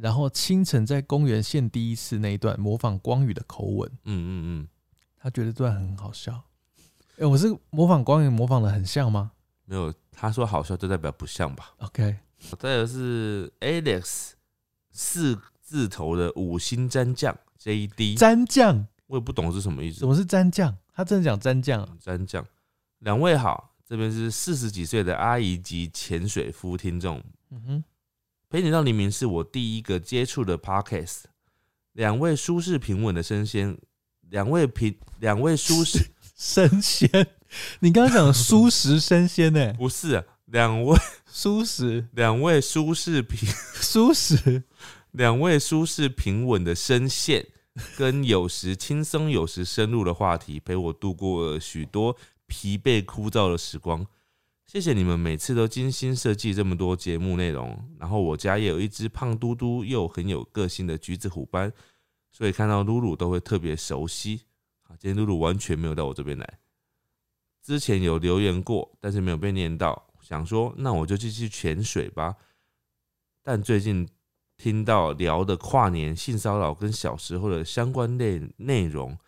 然后清晨在公园献第一次那一段模仿光宇的口吻，嗯嗯嗯，他觉得这段很好笑。哎、我是模仿光宇模仿的很像吗没有，他说好笑就代表不像吧？？OK，再有是 Alex 四字头的五星蘸酱 J D，蘸酱，我也不懂是什么意思什。么是蘸酱？他真的讲蘸酱啊？蘸酱，两位好，这边是四十几岁的阿姨及潜水夫听众，嗯哼，陪你到黎明是我第一个接触的 podcast，两位舒适平稳的声线，两位平两位舒适 *laughs* 生鲜，你刚刚讲的舒适生鲜呢？*laughs* 不是啊两位舒适，两位舒适平舒适，*laughs* 两位舒适平稳的声线，跟有时轻松有时深入的话题，陪我度过了许多疲惫枯燥的时光。谢谢你们每次都精心设计这么多节目内容。然后我家也有一只胖嘟嘟又很有个性的橘子虎斑，所以看到露露都会特别熟悉。啊，今天露露完全没有到我这边来，之前有留言过，但是没有被念到，想说那我就继续潜水吧。但最近听到聊的跨年性骚扰跟小时候的相关内内容，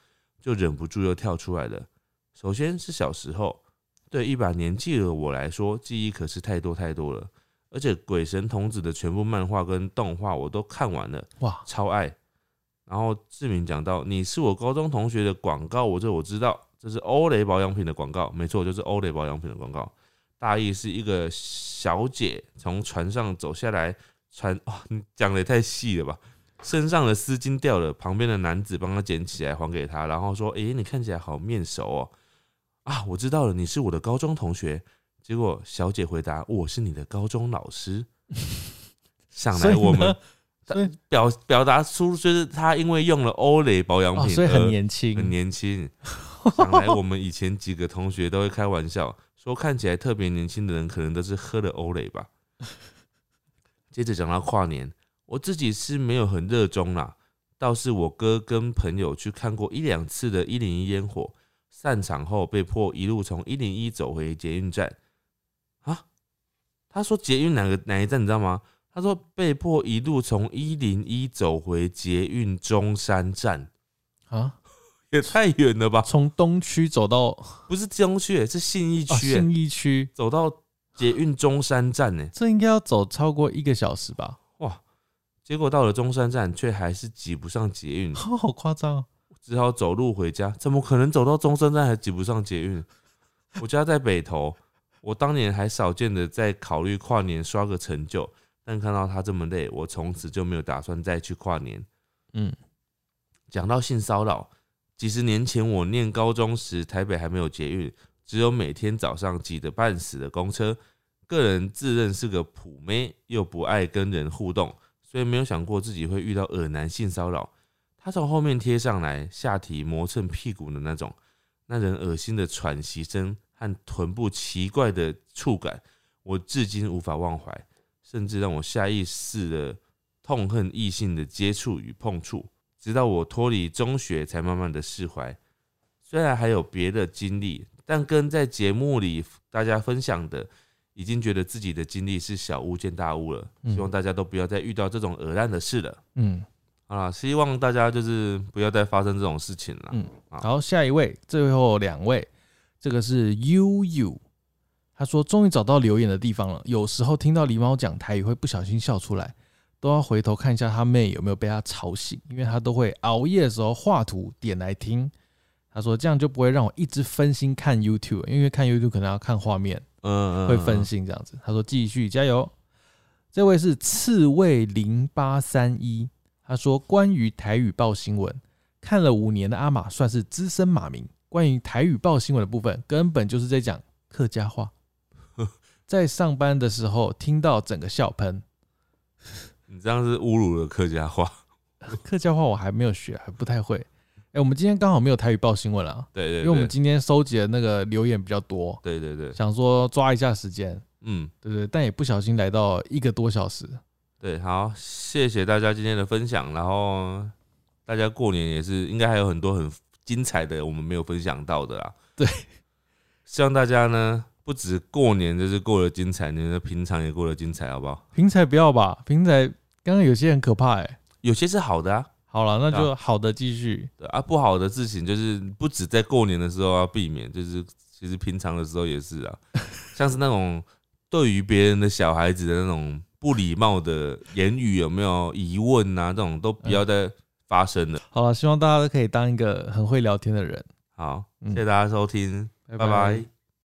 就忍不住又跳出来了。首先是小时候，对一把年纪的我来说，记忆可是太多太多了。而且鬼神童子的全部漫画跟动画我都看完了，哇，超爱。然后志明讲到你是我高中同学的广告，我这我知道，这是欧蕾保养品的广告，没错，就是欧蕾保养品的广告。大意是一个小姐从船上走下来，船哇，你讲的也太细了吧？身上的丝巾掉了，旁边的男子帮她捡起来还给她，然后说：“诶，你看起来好面熟哦。”啊，我知道了，你是我的高中同学。结果小姐回答：“我是你的高中老师。”想来我们表表达出就是他因为用了欧蕾保养哦，品，所以很年轻，很年轻。想来我们以前几个同学都会开玩笑说，看起来特别年轻的人可能都是喝了欧蕾吧。接着讲到跨年，我自己是没有很热衷啦，倒是我哥跟朋友去看过一两次的一零一烟火，散场后被迫一路从一零一走回捷运站。啊，他说捷运哪个哪一站你知道吗？他说被迫一路从一零一走回捷运中山站，啊，*laughs* 也太远了吧？从东区走到不是中区，是信义哦区、信义区，走到捷运中山站呢。这应该要走超过一个小时吧？哇！结果到了中山站，却还是挤不上捷运，*laughs* 好夸张哦！只好走路回家。怎么可能走到中山站还挤不上捷运？我家在北投，我当年还少见的在考虑跨年刷个成就，但看到他这么累，我从此就没有打算再去跨年。嗯，讲到性骚扰，几十年前我念高中时，台北还没有捷运，只有每天早上挤得半死的公车。个人自认是个普妹，又不爱跟人互动，所以没有想过自己会遇到恶男性骚扰。他从后面贴上来，下体磨蹭屁股的那种，那人恶心的喘息声和臀部奇怪的触感，我至今无法忘怀，甚至让我下意识的痛恨异性的接触与碰触。直到我脱离中学，才慢慢的释怀。虽然还有别的经历，但跟在节目里大家分享的，已经觉得自己的经历是小巫见大巫了。嗯希望大家都不要再遇到这种恶烂的事了。嗯好啦，希望大家就是不要再发生这种事情了。嗯，好好，下一位，最后两位，这个是悠悠他说终于找到留言的地方了。有时候听到狸猫讲台语会不小心笑出来，都要回头看一下他妹有没有被他吵醒，因为他都会熬夜的时候画图点来听。他说这样就不会让我一直分心看 YouTube，因为看 YouTube 可能要看画面，嗯嗯，会分心这样子。他说继续加油。这位是刺猬零八三一，他说关于台语报新闻，看了五年的阿玛算是资深马民。关于台语报新闻的部分，根本就是在讲客家话。*laughs* 在上班的时候听到整个笑喷，*laughs* 你这样是侮辱了客家话。*laughs* 客家话我还没有学，还不太会。哎、我们今天刚好没有台语报新闻了，对对对，因为我们今天收集的那个留言比较多，对对对，想说抓一下时间，嗯，对对，但也不小心来到一个多小时。对，好，谢谢大家今天的分享。然后大家过年也是应该还有很多很精彩的我们没有分享到的啦。对，*laughs* 希望大家呢不止过年就是过得精彩，你的平常也过得精彩，好不好？平台不要吧，平台刚刚有些很可怕哎、有些是好的啊，好了，那就好的继续。对啊，不好的事情就是不止在过年的时候要避免，就是其实平常的时候也是啊，*laughs* 像是那种对于别人的小孩子的那种不礼貌的言语，有没有疑问啊？这种都不要再发生了。好了，希望大家都可以当一个很会聊天的人。好，嗯谢谢大家收听，拜拜